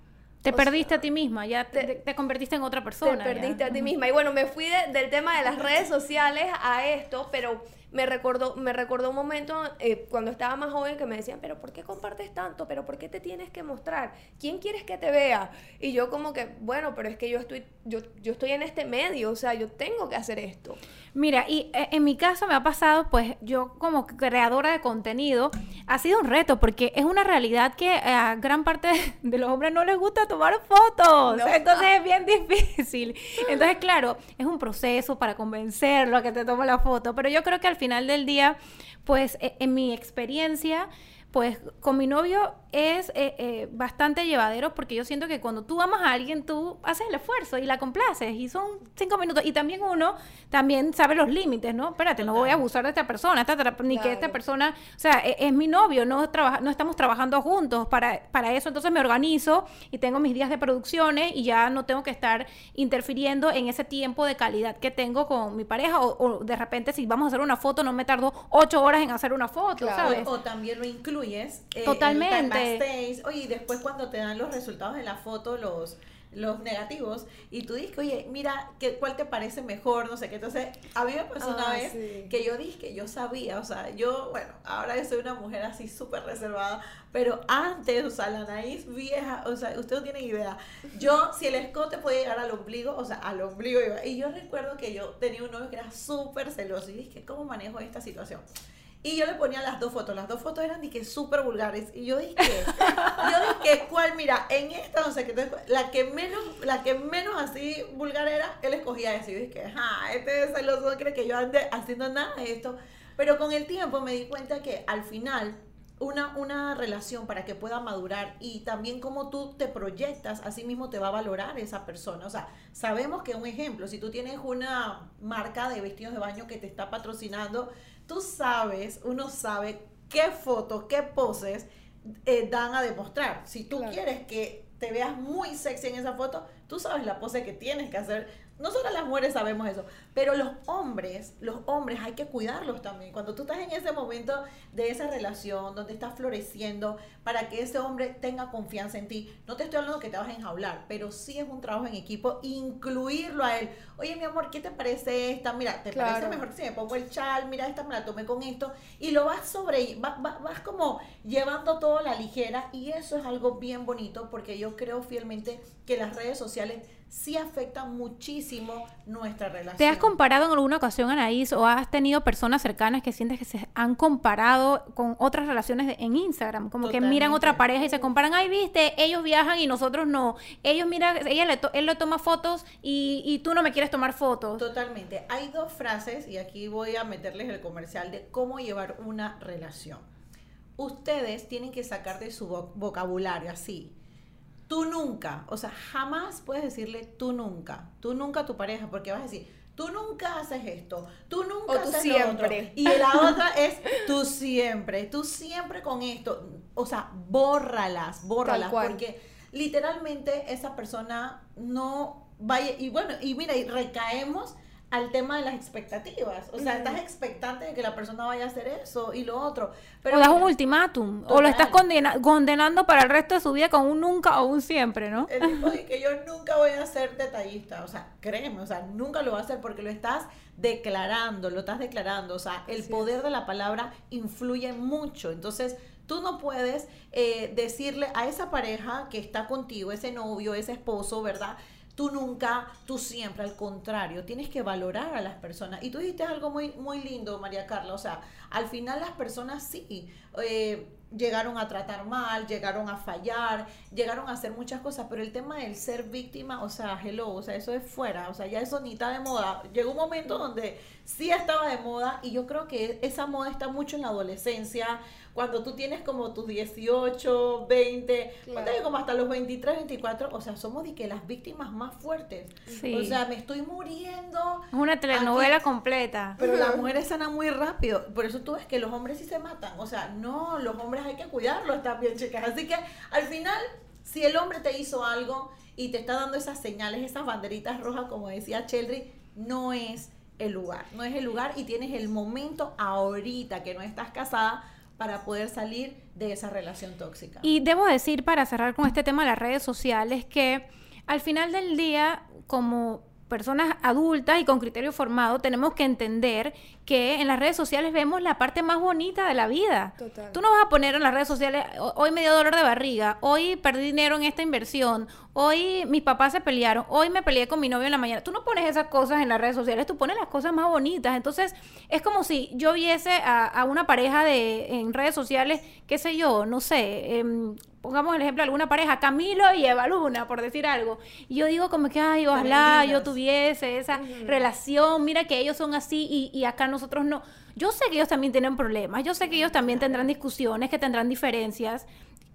Te perdiste a ti misma, ya te, te, convertiste en otra persona. Te perdiste a ti misma. Y bueno, me fui del tema de las redes sociales a esto, pero me recordó, me recordó un momento eh, cuando estaba más joven que me decían, pero ¿por qué compartes tanto? ¿Pero por qué te tienes que mostrar? ¿Quién quieres que te vea? Y yo como que, bueno, pero es que yo estoy, yo, yo estoy en este medio, o sea, yo tengo que hacer esto. Mira, y eh, en mi caso me ha pasado, pues yo como creadora de contenido, ha sido un reto porque es una realidad que a gran parte de los hombres no les gusta tomar fotos. Entonces es bien difícil. Entonces, claro, es un proceso para convencerlo a que te tome la foto, pero yo creo que al final del día, pues e, en mi experiencia, pues con mi novio es eh, eh, bastante llevadero porque yo siento que cuando tú amas a alguien, tú haces el esfuerzo y la complaces y son cinco minutos. Y también uno también sabe los límites, ¿no? Espérate, no voy a abusar de esta persona, ni que esta persona, o sea, es, es, mi novio, no, trabaja, no estamos trabajando juntos para, para eso. Entonces me organizo y tengo mis días de producciones y ya no tengo que estar interfiriendo en ese tiempo de calidad que tengo con mi pareja o, de repente si vamos a hacer una foto no me tardo ocho horas en hacer una foto, ¿sabes? O, también lo incluye eh, Totalmente. oye, y después cuando te dan los resultados de la foto, los los negativos y tú dices, oye, mira, ¿qué, ¿cuál te parece mejor? No sé qué. Entonces, a mí me pasó una ah, vez que yo dije que yo sabía, o sea, yo, bueno, ahora yo soy una mujer así súper reservada, pero antes, o sea, la nariz vieja, o sea, usted no tiene idea. Yo, si el escote puede llegar al ombligo, o sea, al ombligo iba. Y yo recuerdo que yo tenía un novio que era súper celoso y dije, ¿cómo manejo esta situación? Y yo le ponía las dos fotos. Las dos fotos eran que súper vulgares. Y yo dije, yo dije, ¿cuál? Mira, en esta, no sé qué, la que menos, la que menos así vulgar era, él escogía eso. Y dije, ajá, este celoso cree que yo ande haciendo nada de esto. Pero con el tiempo me di cuenta que al final una, una relación para que pueda madurar y también como tú te proyectas, así mismo te va a valorar esa persona. O sea, sabemos que un ejemplo, si tú tienes una marca de vestidos de baño que te está patrocinando, tú sabes, uno sabe qué fotos, qué poses eh, dan a demostrar. Si tú quieres que te veas muy sexy en esa foto, tú sabes la pose que tienes que hacer nosotras las mujeres sabemos eso, pero los hombres, los hombres hay que cuidarlos también. Cuando tú estás en ese momento de esa relación, donde estás floreciendo, para que ese hombre tenga confianza en ti, no te estoy hablando que te vas a enjaular, pero sí es un trabajo en equipo, incluirlo a él. Oye, mi amor, ¿qué te parece esta? Mira, ¿te parece mejor si me pongo el chal? Mira, esta me la tomé con esto. Y lo vas sobre, vas, vas como llevando todo a la ligera y eso es algo bien bonito porque yo creo fielmente que las redes sociales sí afecta muchísimo nuestra relación. ¿Te has comparado en alguna ocasión, Anaís, o has tenido personas cercanas que sientes que se han comparado con otras relaciones en Instagram? Como que miran otra pareja y se comparan, ay, viste, ellos viajan y nosotros no. Ellos miran, ella le él le toma fotos y, y tú no me quieres tomar fotos. Totalmente. Hay dos frases, y aquí voy a meterles el comercial de cómo llevar una relación. Ustedes tienen que sacar de su vocabulario así tú nunca, o sea, jamás puedes decirle tú nunca, tú nunca a tu pareja, porque vas a decir, tú nunca haces esto, tú nunca haces siempre. Lo otro. Y la otra es tú siempre, tú siempre con esto. O sea, bórralas, bórralas, porque literalmente esa persona no vaya, y bueno, y mira, y recaemos al tema de las expectativas. O sea, estás expectante de que la persona vaya a hacer eso y lo otro. Pero, o das un ultimátum. O lo estás condenando para el resto de su vida con un nunca o un siempre, ¿no? El tipo de que yo nunca voy a ser detallista. O sea, créeme, o sea, nunca lo va a hacer porque lo estás declarando, lo estás declarando. O sea, el poder de la palabra influye mucho. Entonces, tú no puedes eh, decirle a esa pareja que está contigo, ese novio, ese esposo, ¿verdad? Tú nunca, tú siempre, al contrario, tienes que valorar a las personas. Y tú dijiste algo muy, muy lindo, María Carla, o sea, al final las personas sí. Eh, llegaron a tratar mal, llegaron a fallar, llegaron a hacer muchas cosas, pero el tema del ser víctima, o sea, hello, o sea, eso es fuera, o sea, ya eso ni está de moda. Llegó un momento donde sí estaba de moda y yo creo que esa moda está mucho en la adolescencia, cuando tú tienes como tus 18, 20, como hasta los 23, 24, o sea, somos de que las víctimas más fuertes. O sea, me estoy muriendo. Es una telenovela completa. Pero las mujeres sanan muy rápido. Por eso tú ves que los hombres sí se matan. O sea, no, los hombres hay que cuidarlos también, chicas. Así que al final, si el hombre te hizo algo y te está dando esas señales, esas banderitas rojas, como decía Cheldry, no es el lugar, no es el lugar y tienes el momento ahorita que no estás casada para poder salir de esa relación tóxica. Y debo decir, para cerrar con este tema de las redes sociales, que al final del día, como personas adultas y con criterio formado, tenemos que entender que en las redes sociales vemos la parte más bonita de la vida. Total. Tú no vas a poner en las redes sociales, hoy me dio dolor de barriga, hoy perdí dinero en esta inversión, hoy mis papás se pelearon, hoy me peleé con mi novio en la mañana. Tú no pones esas cosas en las redes sociales, tú pones las cosas más bonitas. Entonces, es como si yo viese a, una pareja de en redes sociales, qué sé yo, no sé, em, pongamos el ejemplo de alguna pareja, Camilo y Eva Luna, por decir algo. Y yo digo como que, ay, ojalá yo tuviese esa relación, mira que ellos son así y, y acá nosotros no. Yo sé que ellos también tienen problemas, yo sé que ellos también tendrán discusiones, que tendrán diferencias,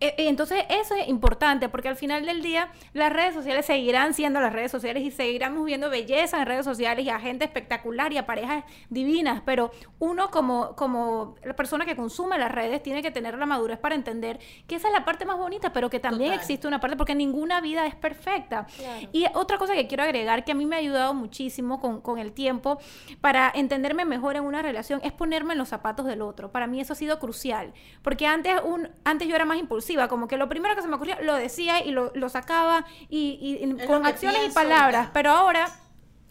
entonces eso es importante porque al final del día las redes sociales seguirán siendo las redes sociales y seguiremos viendo belleza en redes sociales y a gente espectacular y a parejas divinas, pero uno como, como la persona que consume las redes tiene que tener la madurez para entender que esa es la parte más bonita, pero que también existe una parte porque ninguna vida es perfecta. Y otra cosa que quiero agregar que a mí me ha ayudado muchísimo con, con el tiempo para entenderme mejor en una relación es ponerme en los zapatos del otro. Para mí eso ha sido crucial, porque antes, un, antes yo era más impulsiva como que lo primero que se me ocurría lo decía y lo, sacaba y, con acciones y palabras, pero ahora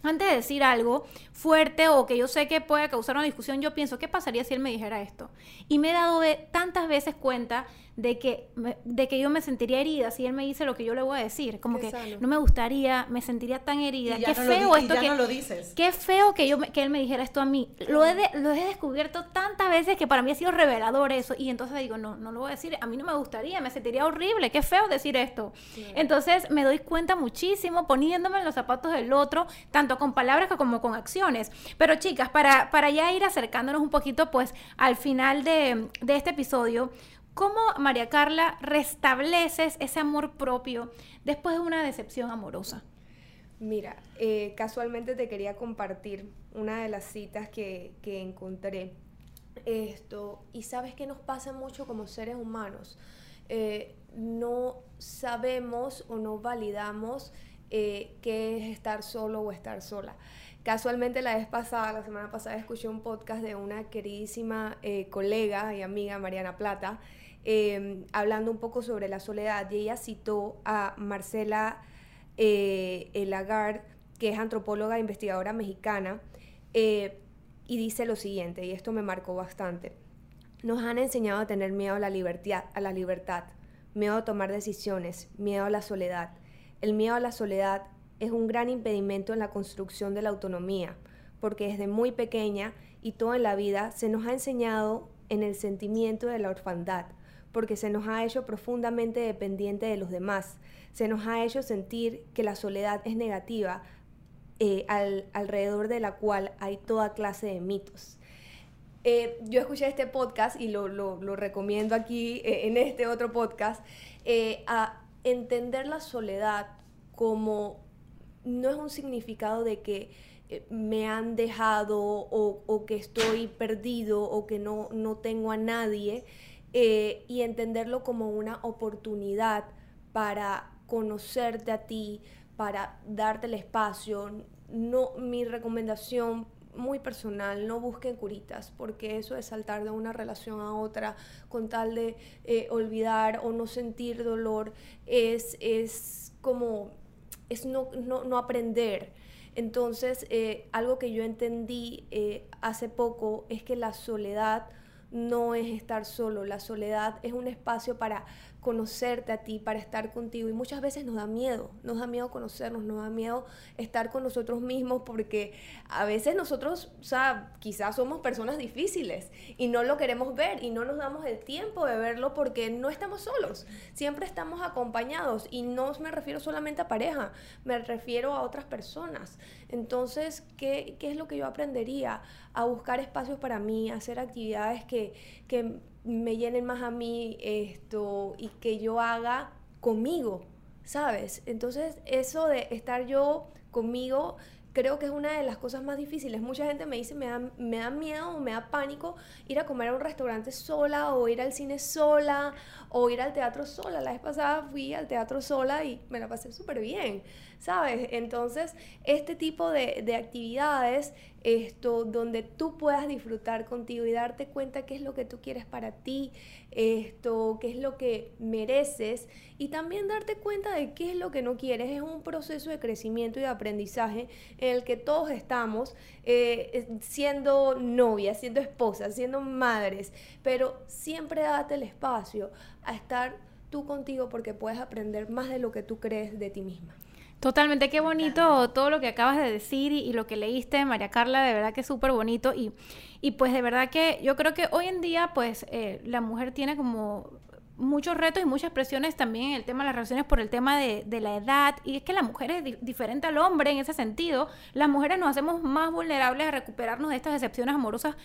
antes de decir algo fuerte o que yo sé que puede causar una discusión, yo pienso, ¿qué pasaría si él me dijera esto? Y me he dado tantas veces cuenta de que, de que yo me sentiría herida si él me dice lo que yo le voy a decir. Como que no me gustaría, me sentiría tan herida. Qué feo esto que. No lo dices. Qué feo que, yo, que él me dijera esto a mí. Lo he, lo he descubierto tantas veces que para mí ha sido revelador eso. Y entonces digo, no, no lo voy a decir. A mí no me gustaría, me sentiría horrible. Qué feo decir esto. Entonces me doy cuenta muchísimo poniéndome en los zapatos del otro, tanto con palabras como con acciones. Pero chicas, para, para ya ir acercándonos un poquito, pues al final de, de este episodio, ¿Cómo, María Carla, restableces ese amor propio después de una decepción amorosa? Mira, eh, casualmente te quería compartir una de las citas que, encontré. Esto, y sabes que nos pasa mucho como seres humanos. Eh, no sabemos o no validamos eh, qué es estar solo o estar sola. Casualmente la vez pasada, la semana pasada, escuché un podcast de una queridísima colega y amiga, Mariana Plata, Em, hablando un poco sobre la soledad y ella citó a Marcela eh, Lagarde, que es antropóloga e investigadora mexicana, eh, y dice lo siguiente, y esto me marcó bastante. Nos han enseñado a tener miedo a la libertad, a la libertad, miedo a tomar decisiones, miedo a la soledad. El miedo a la soledad es un gran impedimento en la construcción de la autonomía, porque desde muy pequeña y toda la vida se nos ha enseñado en el sentimiento de la orfandad, porque se nos ha hecho profundamente dependiente de los demás. Se nos ha hecho sentir que la soledad es negativa, eh, alrededor de la cual hay toda clase de mitos. Eh, yo escuché este podcast y lo, recomiendo aquí eh, en este otro podcast, a entender la soledad como no es un significado de que me han dejado o, que estoy perdido o que no, no tengo a nadie, eh, y entenderlo como una oportunidad para conocerte a ti, para darte el espacio. No, mi recomendación muy personal, no busquen curitas, porque eso es saltar de una relación a otra con tal de eh, olvidar o no sentir dolor, es, es como, es no, no, no aprender. Entonces, eh, algo que yo entendí hace poco es que la soledad no es estar solo, la soledad es un espacio para conocerte a ti, para estar contigo. Y muchas veces nos da miedo, nos da miedo conocernos, nos da miedo estar con nosotros mismos porque a veces nosotros, o sea, quizás somos personas difíciles y no lo queremos ver y no nos damos el tiempo de verlo porque no estamos solos, siempre estamos acompañados y no me refiero solamente a pareja, me refiero a otras personas. Entonces, ¿qué, qué es lo que yo aprendería? A buscar espacios para mí, a hacer actividades que, que me llenen más a mí esto y que yo haga conmigo, ¿sabes? Entonces eso de estar yo conmigo creo que es una de las cosas más difíciles. Mucha gente me dice, me da, me da miedo me da pánico ir a comer a un restaurante sola o ir al cine sola o ir al teatro sola. La vez pasada fui al teatro sola y me la pasé súper bien, ¿sabes? Entonces, este tipo de, de actividades esto, donde tú puedas disfrutar contigo y darte cuenta qué es lo que tú quieres para ti, esto, qué es lo que mereces y también darte cuenta de qué es lo que no quieres. Es un proceso de crecimiento y de aprendizaje en el que todos estamos eh, siendo novias, siendo esposas, siendo madres, pero siempre date el espacio a estar tú contigo porque puedes aprender más de lo que tú crees de ti misma. Totalmente, qué bonito todo lo que acabas de decir y, lo que leíste, María Carla, de verdad que es súper bonito y, y pues de verdad que yo creo que hoy en día pues eh, la mujer tiene como muchos retos y muchas presiones también en el tema de las relaciones por el tema de, la edad. Y es que la mujer es diferente al hombre en ese sentido. Las mujeres nos hacemos más vulnerables a recuperarnos de estas decepciones amorosas.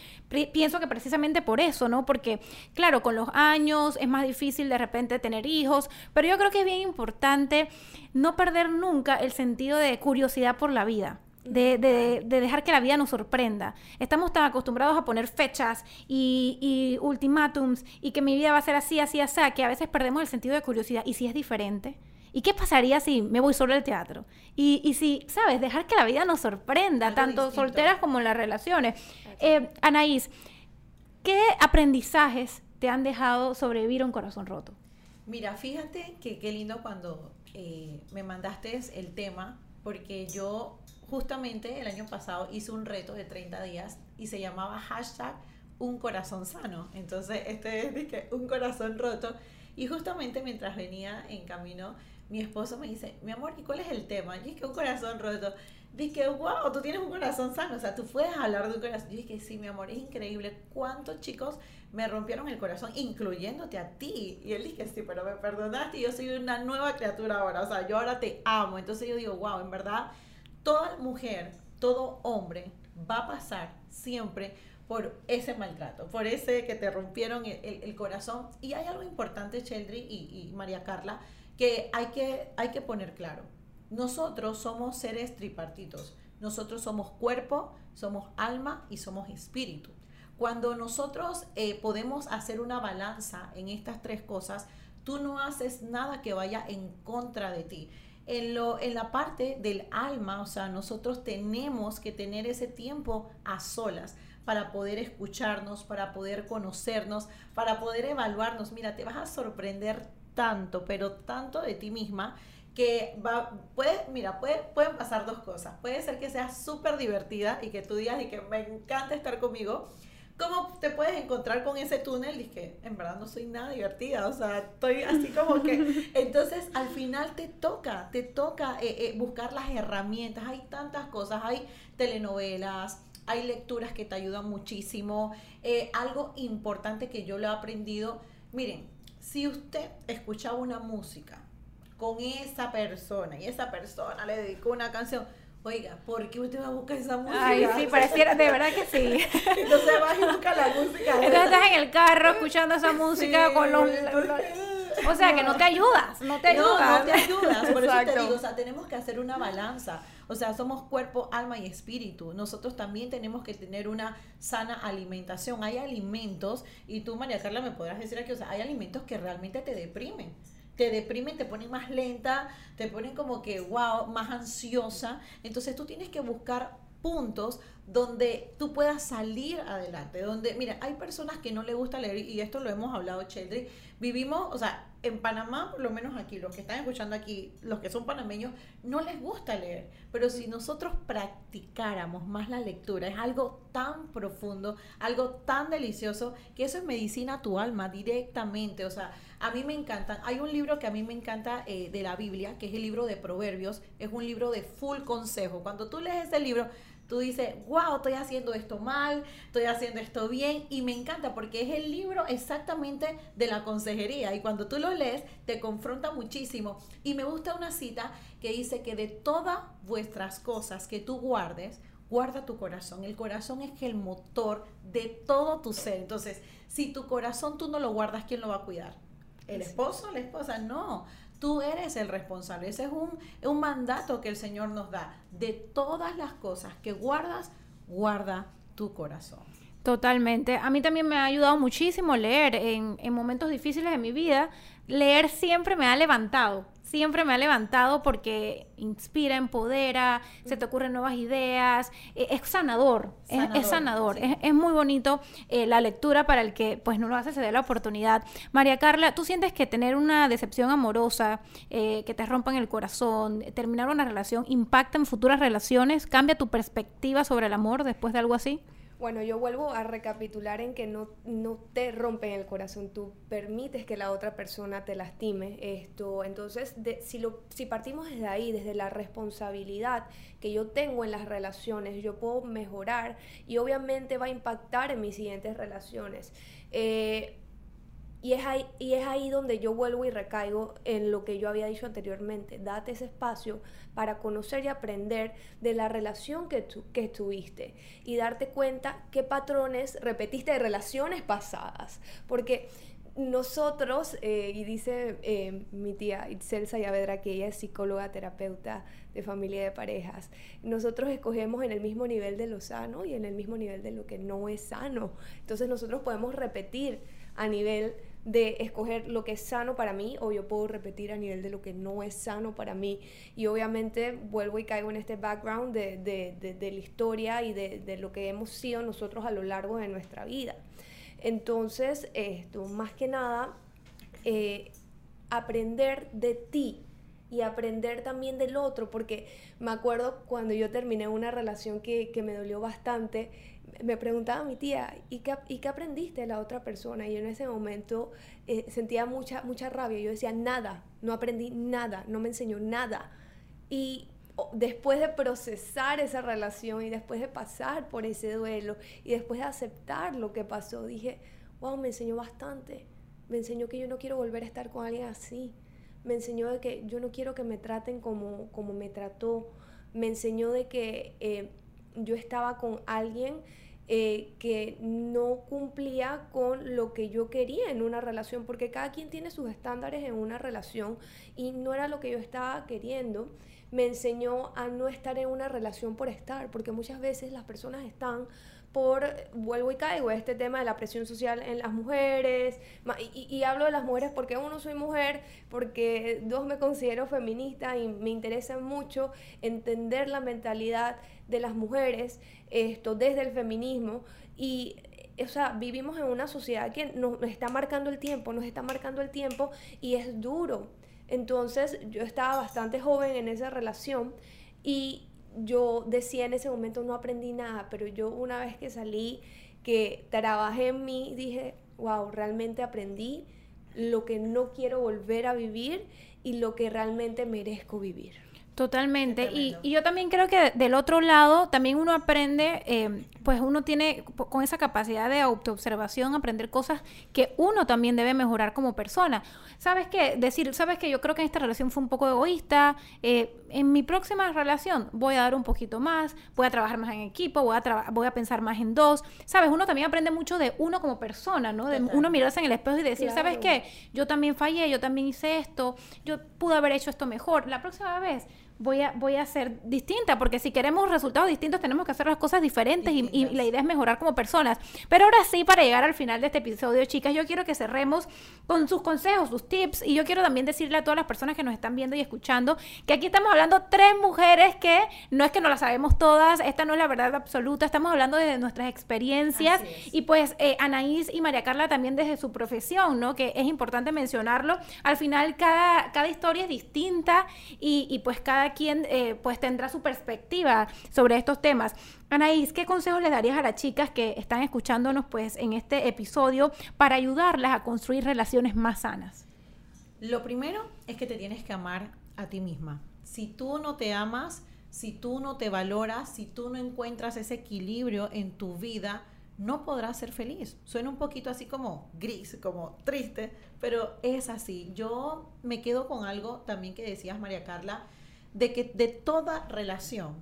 pienso que precisamente por eso, ¿no? Porque, claro, con los años es más difícil de repente tener hijos. Pero yo creo que es bien importante no perder nunca el sentido de curiosidad por la vida de, de, de, dejar que la vida nos sorprenda. Estamos tan acostumbrados a poner fechas y, y ultimátums y que mi vida va a ser así, así, así, que a veces perdemos el sentido de curiosidad. ¿Y si es diferente? ¿Y qué pasaría si me voy solo al teatro? Y, y si, ¿sabes? Dejar que la vida nos sorprenda, tanto solteras como en las relaciones. Eh, Anaís, ¿qué aprendizajes te han dejado sobrevivir a un corazón roto? Mira, fíjate que qué lindo cuando eh, me mandaste el tema, porque yo justamente el año pasado hice un reto de 30 días y se llamaba hashtag un corazón sano. Entonces, este es que un corazón roto. Y justamente mientras venía en camino, mi esposo me dice, mi amor, ¿y cuál es el tema? Y es que un corazón roto. Dije, wow, tú tienes un corazón sano, o sea, tú puedes hablar de un corazón. Y dije, sí, mi amor, es increíble cuántos chicos me rompieron el corazón, incluyéndote a ti. Y él dije, sí, pero me perdonaste yo soy una nueva criatura ahora, o sea, yo ahora te amo. Entonces yo digo, wow, en verdad toda mujer, todo hombre va a pasar siempre por ese maltrato, por ese que te rompieron el, corazón. Y hay algo importante, Cheldry y, María Carla, que hay, que hay que poner claro. Nosotros somos seres tripartitos. Nosotros somos cuerpo, somos alma y somos espíritu. Cuando nosotros eh, podemos hacer una balanza en estas tres cosas, tú no haces nada que vaya en contra de ti en, lo, en la parte del alma, o sea, nosotros tenemos que tener ese tiempo a solas para poder escucharnos, para poder conocernos, para poder evaluarnos. Mira, te vas a sorprender tanto, pero tanto de ti misma que va, puede, mira, puede, pueden pasar dos cosas. Puede ser que seas súper divertida y que tú digas y que me encanta estar conmigo, ¿Cómo te puedes encontrar con ese túnel? Dije, en verdad no soy nada divertida, o sea, estoy así como que... Entonces, al final te toca, te toca eh, eh, buscar las herramientas. Hay tantas cosas, hay telenovelas, hay lecturas que te ayudan muchísimo. Eh, algo importante que yo lo he aprendido, miren, si usted escuchaba una música con esa persona y esa persona le dedicó una canción, Oiga, ¿por qué usted va a buscar esa música? Ay, sí, pareciera, de verdad que sí. Entonces vas y buscas la música. Entonces estás en el carro escuchando esa música con los, O sea, que no te ayudas, no te ayudas. No, no te ayudas. Por eso te digo, o sea, tenemos que hacer una balanza. O sea, somos cuerpo, alma y espíritu. Nosotros también tenemos que tener una sana alimentación. Hay alimentos, y tú, María Carla, me podrás decir aquí, o sea, hay alimentos que realmente te deprimen te deprimen, te ponen más lenta, te ponen como que, wow, más ansiosa. Entonces tú tienes que buscar puntos donde tú puedas salir adelante, donde, mira, hay personas que no le gusta leer, y esto lo hemos hablado, Cheldry, vivimos, o sea, en Panamá, por lo menos aquí, los que están escuchando aquí, los que son panameños, no les gusta leer, pero si nosotros practicáramos más la lectura, es algo tan profundo, algo tan delicioso, que eso es medicina a tu alma directamente, o sea, a mí me encantan, hay un libro que a mí me encanta eh, de la Biblia, que es el libro de Proverbios, es un libro de full consejo, cuando tú lees ese libro, Tú dices, wow, estoy haciendo esto mal, estoy haciendo esto bien y me encanta porque es el libro exactamente de la consejería y cuando tú lo lees te confronta muchísimo. Y me gusta una cita que dice que de todas vuestras cosas que tú guardes, guarda tu corazón. El corazón es el motor de todo tu ser. Entonces, si tu corazón tú no lo guardas, ¿quién lo va a cuidar? ¿El esposo? ¿La esposa? No. Tú eres el responsable. Ese es un, un mandato que el Señor nos da. De todas las cosas que guardas, guarda tu corazón. Totalmente. A mí también me ha ayudado muchísimo leer en, en, momentos difíciles de mi vida. Leer siempre me ha levantado. Siempre me ha levantado porque inspira, empodera, se te ocurren nuevas ideas. E, es sanador. es, sanador. Es, muy bonito eh, la lectura para el que pues no lo hace, se dé la oportunidad. María Carla, ¿tú sientes que tener una decepción amorosa, eh, que te rompan el corazón, terminar una relación, impacta en futuras relaciones? ¿Cambia tu perspectiva sobre el amor después de algo así? Bueno, yo vuelvo a recapitular en que no, no te rompen el corazón, tú permites que la otra persona te lastime esto. Entonces, si, lo, si partimos desde ahí, desde la responsabilidad que yo tengo en las relaciones, yo puedo mejorar y obviamente va a impactar en mis siguientes relaciones. Eh, y es, ahí, y es ahí donde yo vuelvo y recaigo en lo que yo había dicho anteriormente. Date ese espacio para conocer y aprender de la relación que, tu, que tuviste y darte cuenta qué patrones repetiste de relaciones pasadas. Porque nosotros, eh, y dice eh, mi tía Itzel Sayavedra, que ella es psicóloga, terapeuta de familia y de parejas, nosotros escogemos en el mismo nivel de lo sano y en el mismo nivel de lo que no es sano. Entonces nosotros podemos repetir a nivel de escoger lo que es sano para mí o yo puedo repetir a nivel de lo que no es sano para mí. Y obviamente vuelvo y caigo en este background de, de, de, la historia y de, lo que hemos sido nosotros a lo largo de nuestra vida. Entonces, esto, más que nada, eh, aprender de ti y aprender también del otro, porque me acuerdo cuando yo terminé una relación que, que me dolió bastante, me preguntaba mi tía, ¿y qué, ¿y qué aprendiste de la otra persona? Y en ese momento eh, sentía mucha, mucha rabia. Yo decía, nada, no aprendí nada, no me enseñó nada. Y después de procesar esa relación y después de pasar por ese duelo y después de aceptar lo que pasó, dije, wow, me enseñó bastante. Me enseñó que yo no quiero volver a estar con alguien así. Me enseñó de que yo no quiero que me traten como, como me trató. Me enseñó de que eh, yo estaba con alguien eh, que no cumplía con lo que yo quería en una relación, porque cada quien tiene sus estándares en una relación y no era lo que yo estaba queriendo. Me enseñó a no estar en una relación por estar, porque muchas veces las personas están por, vuelvo y caigo, este tema de la presión social en las mujeres, y, hablo de las mujeres porque uno soy mujer, porque dos me considero feminista y me interesa mucho entender la mentalidad de las mujeres, esto desde el feminismo, y o sea, vivimos en una sociedad que nos está marcando el tiempo, nos está marcando el tiempo y es duro. Entonces yo estaba bastante joven en esa relación y yo decía en ese momento no aprendí nada, pero yo una vez que salí, que trabajé en mí, dije, wow, realmente aprendí lo que no quiero volver a vivir y lo que realmente merezco vivir. Totalmente. Y, y, yo también creo que del otro lado también uno aprende, eh, pues uno tiene con esa capacidad de autoobservación aprender cosas que uno también debe mejorar como persona. ¿Sabes qué? Decir, ¿sabes qué? Yo creo que en esta relación fue un poco egoísta. Eh, en mi próxima relación voy a dar un poquito más, voy a trabajar más en equipo, voy a, voy a pensar más en dos. ¿Sabes? Uno también aprende mucho de uno como persona, ¿no? De uno mirarse en el espejo y decir, ¿sabes qué? Yo también fallé, yo también hice esto, yo pude haber hecho esto mejor. La próxima vez voy a, voy a ser distinta, porque si queremos resultados distintos tenemos que hacer las cosas diferentes y, la idea es mejorar como personas. Pero ahora sí, para llegar al final de este episodio, chicas, yo quiero que cerremos con sus consejos, sus tips, y yo quiero también decirle a todas las personas que nos están viendo y escuchando que aquí estamos hablando tres mujeres que no es que no las sabemos todas, esta no es la verdad absoluta, estamos hablando desde nuestras experiencias y pues eh, Anaís y María Carla también desde su profesión, ¿no? Que es importante mencionarlo. Al final cada, cada historia es distinta y, y pues cada quien eh, pues tendrá su perspectiva sobre estos temas. Anaís, ¿qué consejos le darías a las chicas que están escuchándonos pues en este episodio para ayudarlas a construir relaciones más sanas? Lo primero es que te tienes que amar a ti misma. Si tú no te amas, si tú no te valoras, si tú no encuentras ese equilibrio en tu vida, no podrás ser feliz. Suena un poquito así como gris, como triste, pero es así. Yo me quedo con algo también que decías, María Carla, de que de toda relación,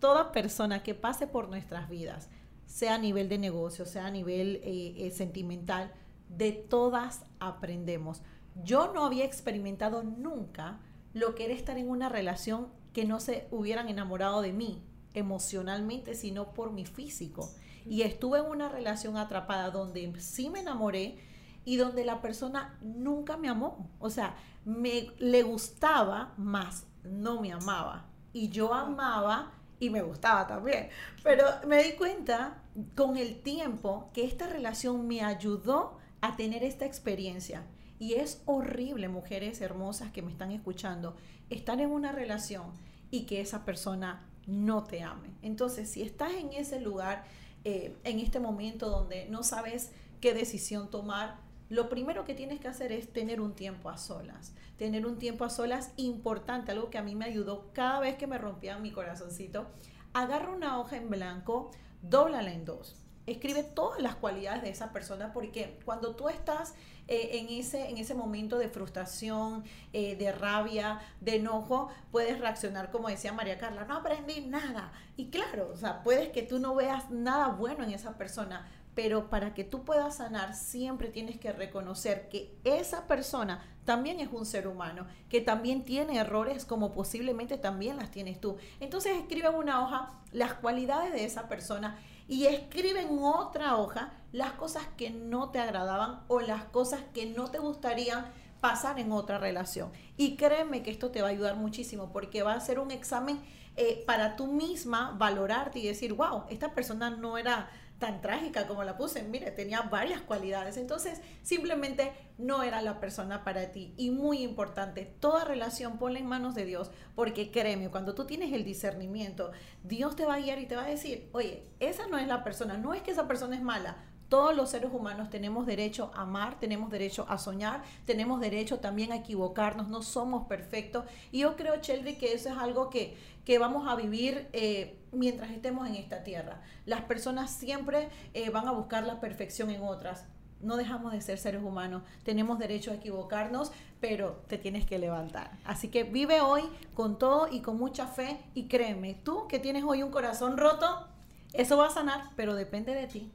toda persona que pase por nuestras vidas, sea a nivel de negocio, sea a nivel eh, eh, sentimental, de todas aprendemos. yo no había experimentado nunca lo que era estar en una relación que no se hubieran enamorado de mí emocionalmente, sino por mi físico. Y estuve en una relación atrapada donde sí me enamoré y donde la persona nunca me amó. O sea, me le gustaba más, no me amaba. Y yo amaba y me gustaba también. Pero me di cuenta con el tiempo que esta relación me ayudó a tener esta experiencia. Y es horrible, mujeres hermosas que me están escuchando, estar en una relación y que esa persona no te ame. Entonces, si estás en ese lugar, eh, en este momento donde no sabes qué decisión tomar, lo primero que tienes que hacer es tener un tiempo a solas. Tener un tiempo a solas importante, algo que a mí me ayudó cada vez que me rompía mi corazoncito. Agarra una hoja en blanco, dóblala en dos. Escribe todas las cualidades de esa persona porque cuando tú estás eh, en, ese, en ese momento de frustración, eh, de rabia, de enojo, puedes reaccionar como decía María Carla, no aprendí nada. Y claro, o sea, puedes que tú no veas nada bueno en esa persona, pero para que tú puedas sanar siempre tienes que reconocer que esa persona también es un ser humano, que también tiene errores como posiblemente también las tienes tú. Entonces escribe en una hoja las cualidades de esa persona y escribe en otra hoja las cosas que no te agradaban o las cosas que no te gustarían pasar en otra relación. Y créeme que esto te va a ayudar muchísimo porque va a ser un examen eh, para tú misma valorarte y decir, wow, esta persona no era tan trágica como la puse, mire, tenía varias cualidades, entonces simplemente no era la persona para ti. Y muy importante, toda relación ponla en manos de Dios, porque créeme, cuando tú tienes el discernimiento, Dios te va a guiar y te va a decir, oye, esa no es la persona, no es que esa persona es mala, todos los seres humanos tenemos derecho a amar, tenemos derecho a soñar, tenemos derecho también a equivocarnos, no somos perfectos. Y yo creo, Cheldry, que eso es algo que, que vamos a vivir eh, mientras estemos en esta tierra. Las personas siempre eh, van a buscar la perfección en otras. No dejamos de ser seres humanos, tenemos derecho a equivocarnos, pero te tienes que levantar. Así que vive hoy con todo y con mucha fe y créeme, tú que tienes hoy un corazón roto, eso va a sanar, pero depende de ti.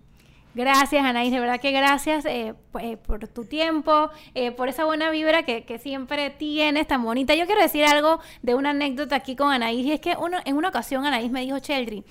Gracias, Anaís, de verdad que gracias eh, eh, por tu tiempo, eh, por esa buena vibra que, que, siempre tienes tan bonita. Yo quiero decir algo de una anécdota aquí con Anaís, y es que uno, en una ocasión Anaís me dijo, Cheldry,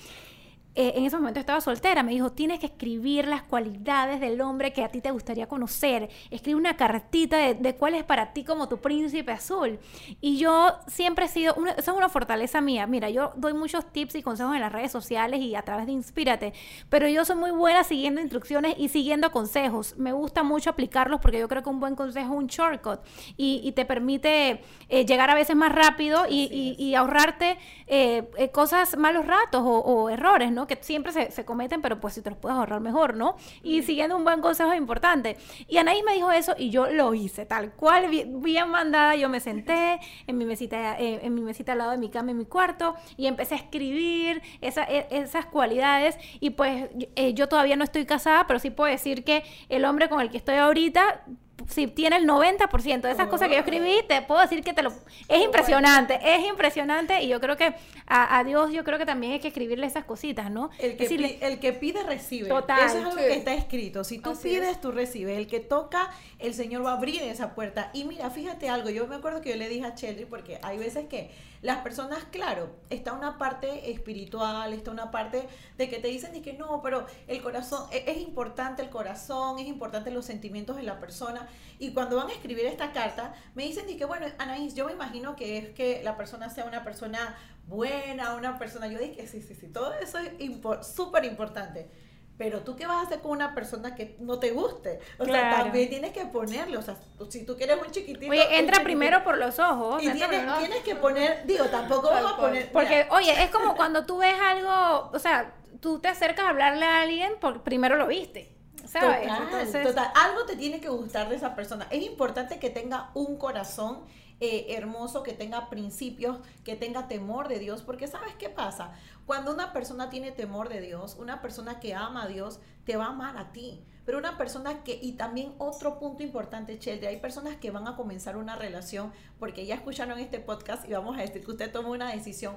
eh, en ese momento estaba soltera, me dijo, tienes que escribir las cualidades del hombre que a ti te gustaría conocer. Escribe una cartita de, cuál es para ti como tu príncipe azul. Y yo siempre he sido, una, esa es una fortaleza mía. Mira, yo doy muchos tips y consejos en las redes sociales y a través de Inspírate, pero yo soy muy buena siguiendo instrucciones y siguiendo consejos. Me gusta mucho aplicarlos porque yo creo que un buen consejo es un shortcut y, te permite eh, llegar a veces más rápido y, ahorrarte eh, cosas, malos ratos o, o errores, ¿no? Que siempre se, cometen, pero pues si te los puedes ahorrar mejor, ¿no? Y siguiendo un buen consejo importante. Y Anaís me dijo eso y yo lo hice, tal cual, bien, mandada, yo me senté en mi mesita, eh, en mi mesita al lado de mi cama en mi cuarto y empecé a escribir e, esas cualidades y pues eh, yo todavía no estoy casada, pero sí puedo decir que el hombre con el que estoy ahorita si tiene el 90% de esas cosas que yo escribí, te puedo decir que te lo... Es impresionante, es impresionante y yo creo que a, Dios yo creo que también hay que escribirle esas cositas, ¿no? El que, el que pide, recibe. Total. Eso es algo que está escrito. Si tú pides, tú recibes. El que toca, el Señor va a abrir esa puerta. Y mira, fíjate algo, yo me acuerdo que yo le dije a Cheldry, porque hay veces que las personas, claro, está una parte espiritual, está una parte de que te dicen y que no, pero el corazón, es, es importante el corazón, es importante los sentimientos de la persona. Y cuando van a escribir esta carta, me dicen y que, bueno, Anaís, yo me imagino que es que la persona sea una persona buena, una persona, yo dije, sí, sí, sí, todo eso es súper importante. Pero tú qué vas a hacer con una persona que no te guste? O sea, también tienes que ponerle, o sea, si tú quieres un chiquitito. Oye, entra primero por los ojos. Y tienes, que poner, digo, tampoco vas a poner. Porque, oye, es como cuando tú ves algo, o sea, tú te acercas a hablarle a alguien, por, primero lo viste. ¿sabes? Total, total, algo te tiene que gustar de esa persona. Es importante que tenga un corazón eh, hermoso, que tenga principios, que tenga temor de Dios, porque ¿sabes qué pasa? Cuando una persona tiene temor de Dios, una persona que ama a Dios, te va a amar a ti. Pero una persona que, y también otro punto importante, Chelde, hay personas que van a comenzar una relación porque ya escucharon este podcast y vamos a decir que usted tomó una decisión.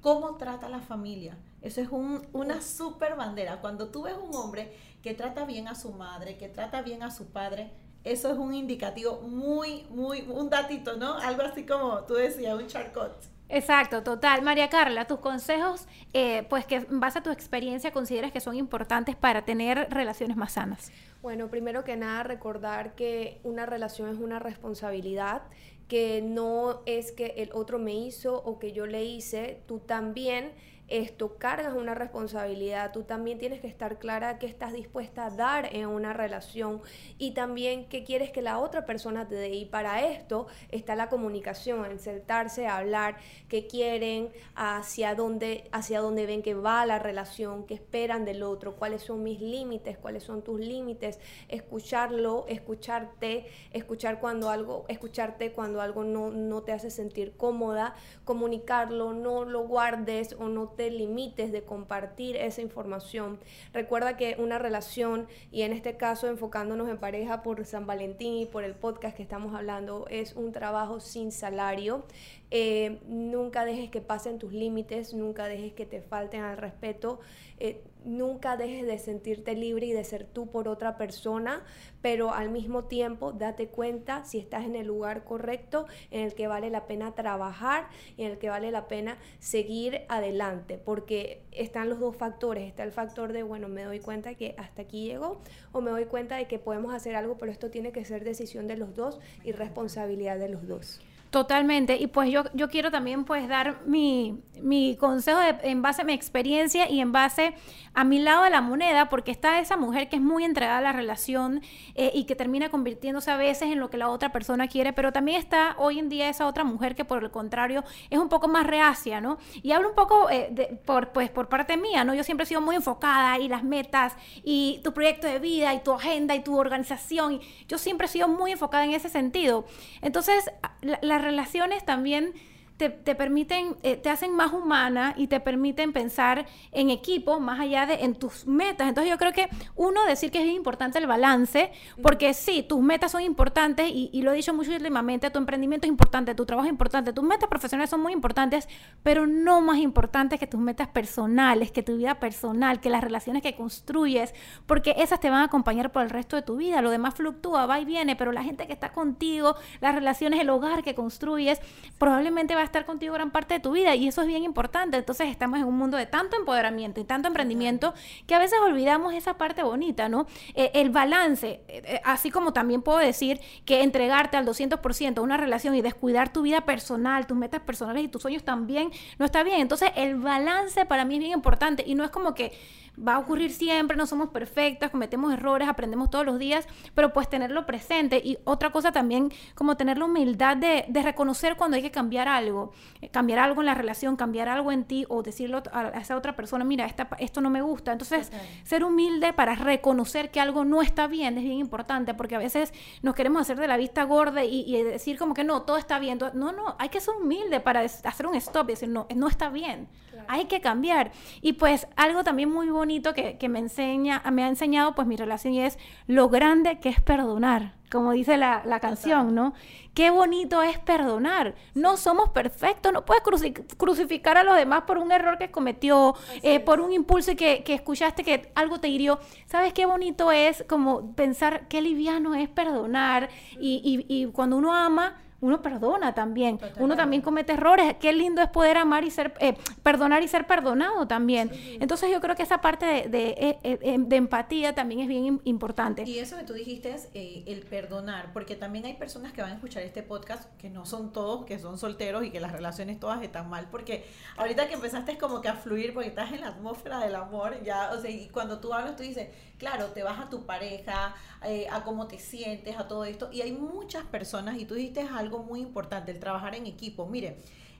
¿Cómo trata la familia? Eso es un, una super bandera. Cuando tú ves un hombre que trata bien a su madre, que trata bien a su padre, eso es un indicativo muy, muy, un datito, ¿no? Algo así como tú decías, un charcot. Exacto, total. María Carla, tus consejos, eh, pues que en base a tu experiencia consideras que son importantes para tener relaciones más sanas. Bueno, primero que nada recordar que una relación es una responsabilidad, que no es que el otro me hizo o que yo le hice, tú también esto cargas una responsabilidad, tú también tienes que estar clara qué estás dispuesta a dar en una relación y también qué quieres que la otra persona te dé. Y para esto está la comunicación, el sentarse hablar qué quieren, hacia dónde, hacia dónde ven que va la relación, qué esperan del otro, cuáles son mis límites, cuáles son tus límites, escucharlo, escucharte, escuchar cuando algo, escucharte cuando algo no, no te hace sentir cómoda, comunicarlo, no lo guardes o no te limites de compartir esa información. Recuerda que una relación, y en este caso enfocándonos en pareja por San Valentín y por el podcast que estamos hablando, es un trabajo sin salario. Eh, nunca dejes que pasen tus límites, nunca dejes que te falten al respeto. Eh, nunca dejes de sentirte libre y de ser tú por otra persona, pero al mismo tiempo date cuenta si estás en el lugar correcto, en el que vale la pena trabajar y en el que vale la pena seguir adelante, porque están los dos factores, está el factor de, bueno, me doy cuenta que hasta aquí llego o me doy cuenta de que podemos hacer algo, pero esto tiene que ser decisión de los dos y responsabilidad de los dos. Totalmente. Y pues yo, yo quiero también pues dar mi, mi consejo en base a mi experiencia y en base a mi lado de la moneda, porque está esa mujer que es muy entregada a la relación eh, y que termina convirtiéndose a veces en lo que la otra persona quiere, pero también está hoy en día esa otra mujer que por el contrario es un poco más reacia, ¿no? Y hablo un poco eh, de, por, pues, por parte mía, ¿no? Yo siempre he sido muy enfocada y las metas y tu proyecto de vida y tu agenda y tu organización. Yo siempre he sido muy enfocada en ese sentido. Entonces, las relaciones también te, permiten, eh, te hacen más humana y te permiten pensar en equipo más allá de en tus metas. Entonces yo creo que uno decir que es importante el balance, porque sí, tus metas son importantes y, y, lo he dicho mucho últimamente, tu emprendimiento es importante, tu trabajo es importante, tus metas profesionales son muy importantes, pero no más importantes que tus metas personales, que tu vida personal, que las relaciones que construyes, porque esas te van a acompañar por el resto de tu vida. Lo demás fluctúa, va y viene, pero la gente que está contigo, las relaciones, el hogar que construyes, probablemente va a estar contigo gran parte de tu vida y eso es bien importante. Entonces estamos en un mundo de tanto empoderamiento y tanto emprendimiento que a veces olvidamos esa parte bonita, ¿no? Eh, el balance, eh, eh, así como también puedo decir que entregarte al 200% a una relación y descuidar tu vida personal, tus metas personales y tus sueños también no está bien. Entonces el balance para mí es bien importante y no es como que va a ocurrir siempre, no somos perfectas, cometemos errores, aprendemos todos los días, pero pues tenerlo presente. Y otra cosa también, como tener la humildad de, de reconocer cuando hay que cambiar algo, eh, cambiar algo en la relación, cambiar algo en ti o decirlo a, esa otra persona, mira, esta, esto no me gusta. Entonces, ser humilde para reconocer que algo no está bien es bien importante, porque a veces nos queremos hacer de la vista gorda y, decir como que no, todo está bien. No, no, hay que ser humilde para hacer un stop y decir, no, no está bien, hay que cambiar. Y pues algo también muy bonito que, me enseña, me ha enseñado pues mi relación y es lo grande que es perdonar, como dice la, canción, ¿no? Qué bonito es perdonar. No somos perfectos, no puedes crucificar a los demás por un error que cometió, eh, por un impulso que, que escuchaste que algo te hirió. ¿Sabes qué bonito es como pensar qué liviano es perdonar? y, y, y cuando uno ama, uno perdona también, uno también comete errores. Qué lindo es poder amar y ser, eh, perdonar y ser perdonado también. Entonces yo creo que esa parte de, de, eh, eh, de, empatía también es bien importante. Y eso que tú dijiste es el perdonar, porque también hay personas que van a escuchar este podcast que no son todos, que son solteros y que las relaciones todas están mal, porque ahorita que empezaste es como que a fluir, porque estás en la atmósfera del amor, ya, o sea, y cuando tú hablas, tú dices, claro, te vas a tu pareja, a cómo te sientes, a todo esto, y hay muchas personas, y tú dijiste algo muy importante, el trabajar en equipo. Mire,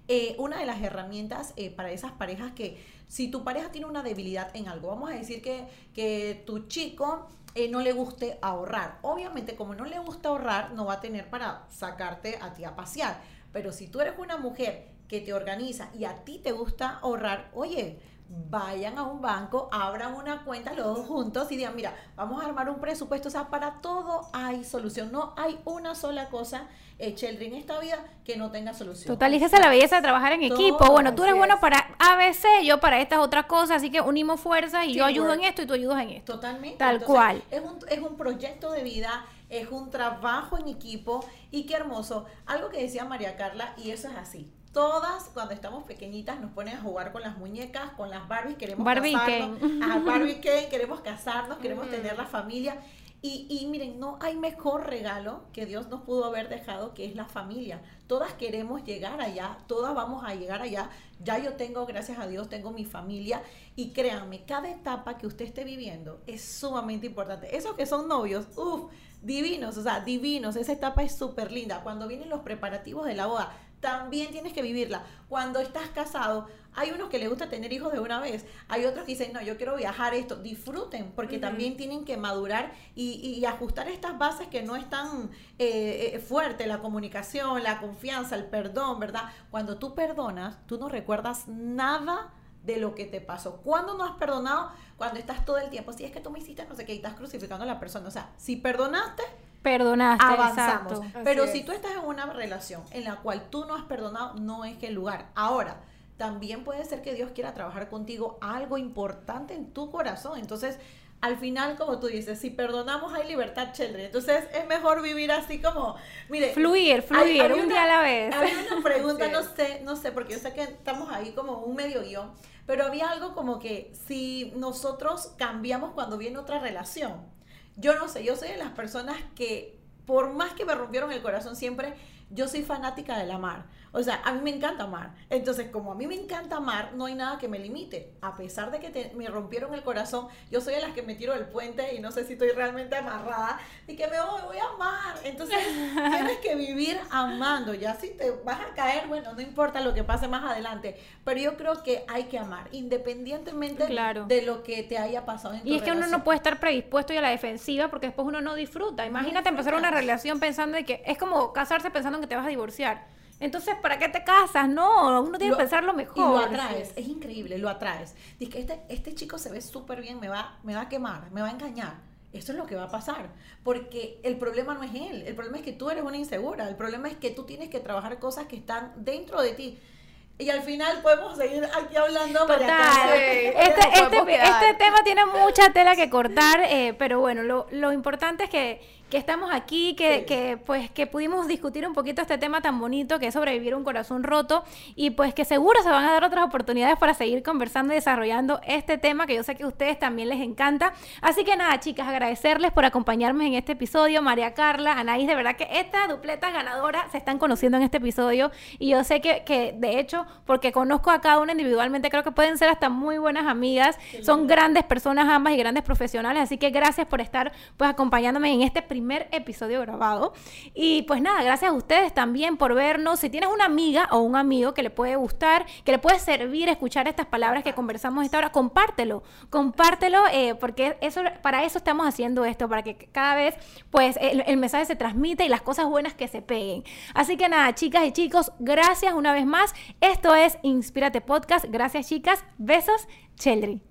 eh, una de las herramientas eh, para esas parejas que si tu pareja tiene una debilidad en algo, vamos a decir que, que tu chico eh, no le guste ahorrar. Obviamente, como no le gusta ahorrar, no va a tener para sacarte a ti a pasear. Pero si tú eres una mujer que te organiza y a ti te gusta ahorrar, oye, vayan a un banco, abran una cuenta los dos juntos y digan, mira, vamos a armar un presupuesto. O sea, para todo hay solución. No hay una sola cosa hecha el en esta vida que no tenga solución. Total, y esa es la belleza de trabajar en equipo. Bueno, tú eres bueno es. para ABC, yo para estas otras cosas, así que unimos fuerzas y yo ayudo en esto y tú ayudas en esto. Totalmente. Tal Entonces, cual. Es un, es un proyecto de vida, es un trabajo en equipo y qué hermoso. Algo que decía María Carla, y eso es así. Todas, cuando estamos pequeñitas, nos ponen a jugar con las muñecas, con las Barbies, queremos Barbie casarnos. Ken. Ajá, Barbie Ken, queremos casarnos, queremos tener la familia. Y, y miren, no hay mejor regalo que Dios nos pudo haber dejado que es la familia. Todas queremos llegar allá, todas vamos a llegar allá. Ya yo tengo, gracias a Dios, tengo mi familia. Y créanme, cada etapa que usted esté viviendo es sumamente importante. Esos que son novios, uff, divinos, o sea, divinos. Esa etapa es súper linda. Cuando vienen los preparativos de la boda, también tienes que vivirla. Cuando estás casado, hay unos que les gusta tener hijos de una vez, hay otros que dicen, no, yo quiero viajar esto, disfruten, porque también tienen que madurar y, y ajustar estas bases que no están eh, eh, fuertes, la comunicación, la confianza, el perdón, ¿verdad? Cuando tú perdonas, tú no recuerdas nada de lo que te pasó. ¿Cuándo no has perdonado? Cuando estás todo el tiempo, si es que tú me hiciste no sé qué, y estás crucificando a la persona. O sea, si perdonaste, Perdonaste, avanzamos. exacto. Pero Así si es. tú estás en una relación en la cual tú no has perdonado, no es el lugar. Ahora, también puede ser que Dios quiera trabajar contigo algo importante en tu corazón. Entonces, al final, como tú dices, si perdonamos hay libertad, children. Entonces, es mejor vivir así como, mire, Fluir, fluir, un día a la vez. Había una pregunta, no sé, no sé, porque yo sé que estamos ahí como un medio guion, pero había algo como que si nosotros cambiamos cuando viene otra relación, yo no sé, yo soy de las personas que por más que me rompieron el corazón siempre, yo soy fanática del amar. O sea, a mí me encanta amar. Entonces, como a mí me encanta amar, no hay nada que me limite. A pesar de que te- me rompieron el corazón, yo soy de las que me tiro del puente y no sé si estoy realmente amarrada y que me voy, voy a amar. Entonces, tienes que vivir amando. Ya si te vas a caer, bueno, no importa lo que pase más adelante. Pero yo creo que hay que amar, independientemente Claro. de lo que te haya pasado en tu Y es que uno no puede estar predispuesto y a la defensiva porque después uno no disfruta. Imagínate empezar una relación pensando de que es como casarse pensando en que te vas a divorciar. Entonces, ¿para qué te casas? No, uno tiene Lo- que pensar lo Y lo mejor. atraes, es increíble, lo atraes. Dices que este, este chico se ve súper bien, me va, me va a quemar, me va a engañar. Eso es lo que va a pasar. Porque el problema no es él, el problema es que tú eres una insegura, el problema es que tú tienes que trabajar cosas que están dentro de ti. Y al final podemos seguir aquí hablando. Total. Este, este- quedar. este tema tiene mucha tela que cortar, eh, pero bueno, lo, lo importante es que, que estamos aquí, que, Sí. que, pues que pudimos discutir un poquito este tema tan bonito que es sobrevivir a un corazón roto y pues que seguro se van a dar otras oportunidades para seguir conversando y desarrollando este tema que yo sé que a ustedes también les encanta. Así que nada, chicas, agradecerles por acompañarme en este episodio. María Carla, Anaís, de verdad que estas dupletas ganadoras se están conociendo en este episodio y yo sé que, que de hecho, porque conozco a cada una individualmente, creo que pueden ser hasta muy buenas amigas. Son grandes personas ambas y grandes profesionales, así que gracias por estar pues acompañándome en este primer episodio grabado. Y pues nada, gracias a ustedes también por vernos. Si tienes una amiga o un amigo que le puede gustar, que le puede servir escuchar estas palabras que conversamos esta hora, compártelo, compártelo, eh, porque eso, para eso estamos haciendo esto, para que cada vez pues el, el mensaje se transmita y las cosas buenas que se peguen. Así que nada, chicas y chicos, gracias una vez más. Esto es Inspírate Podcast. Gracias, chicas. Besos, Cheldry.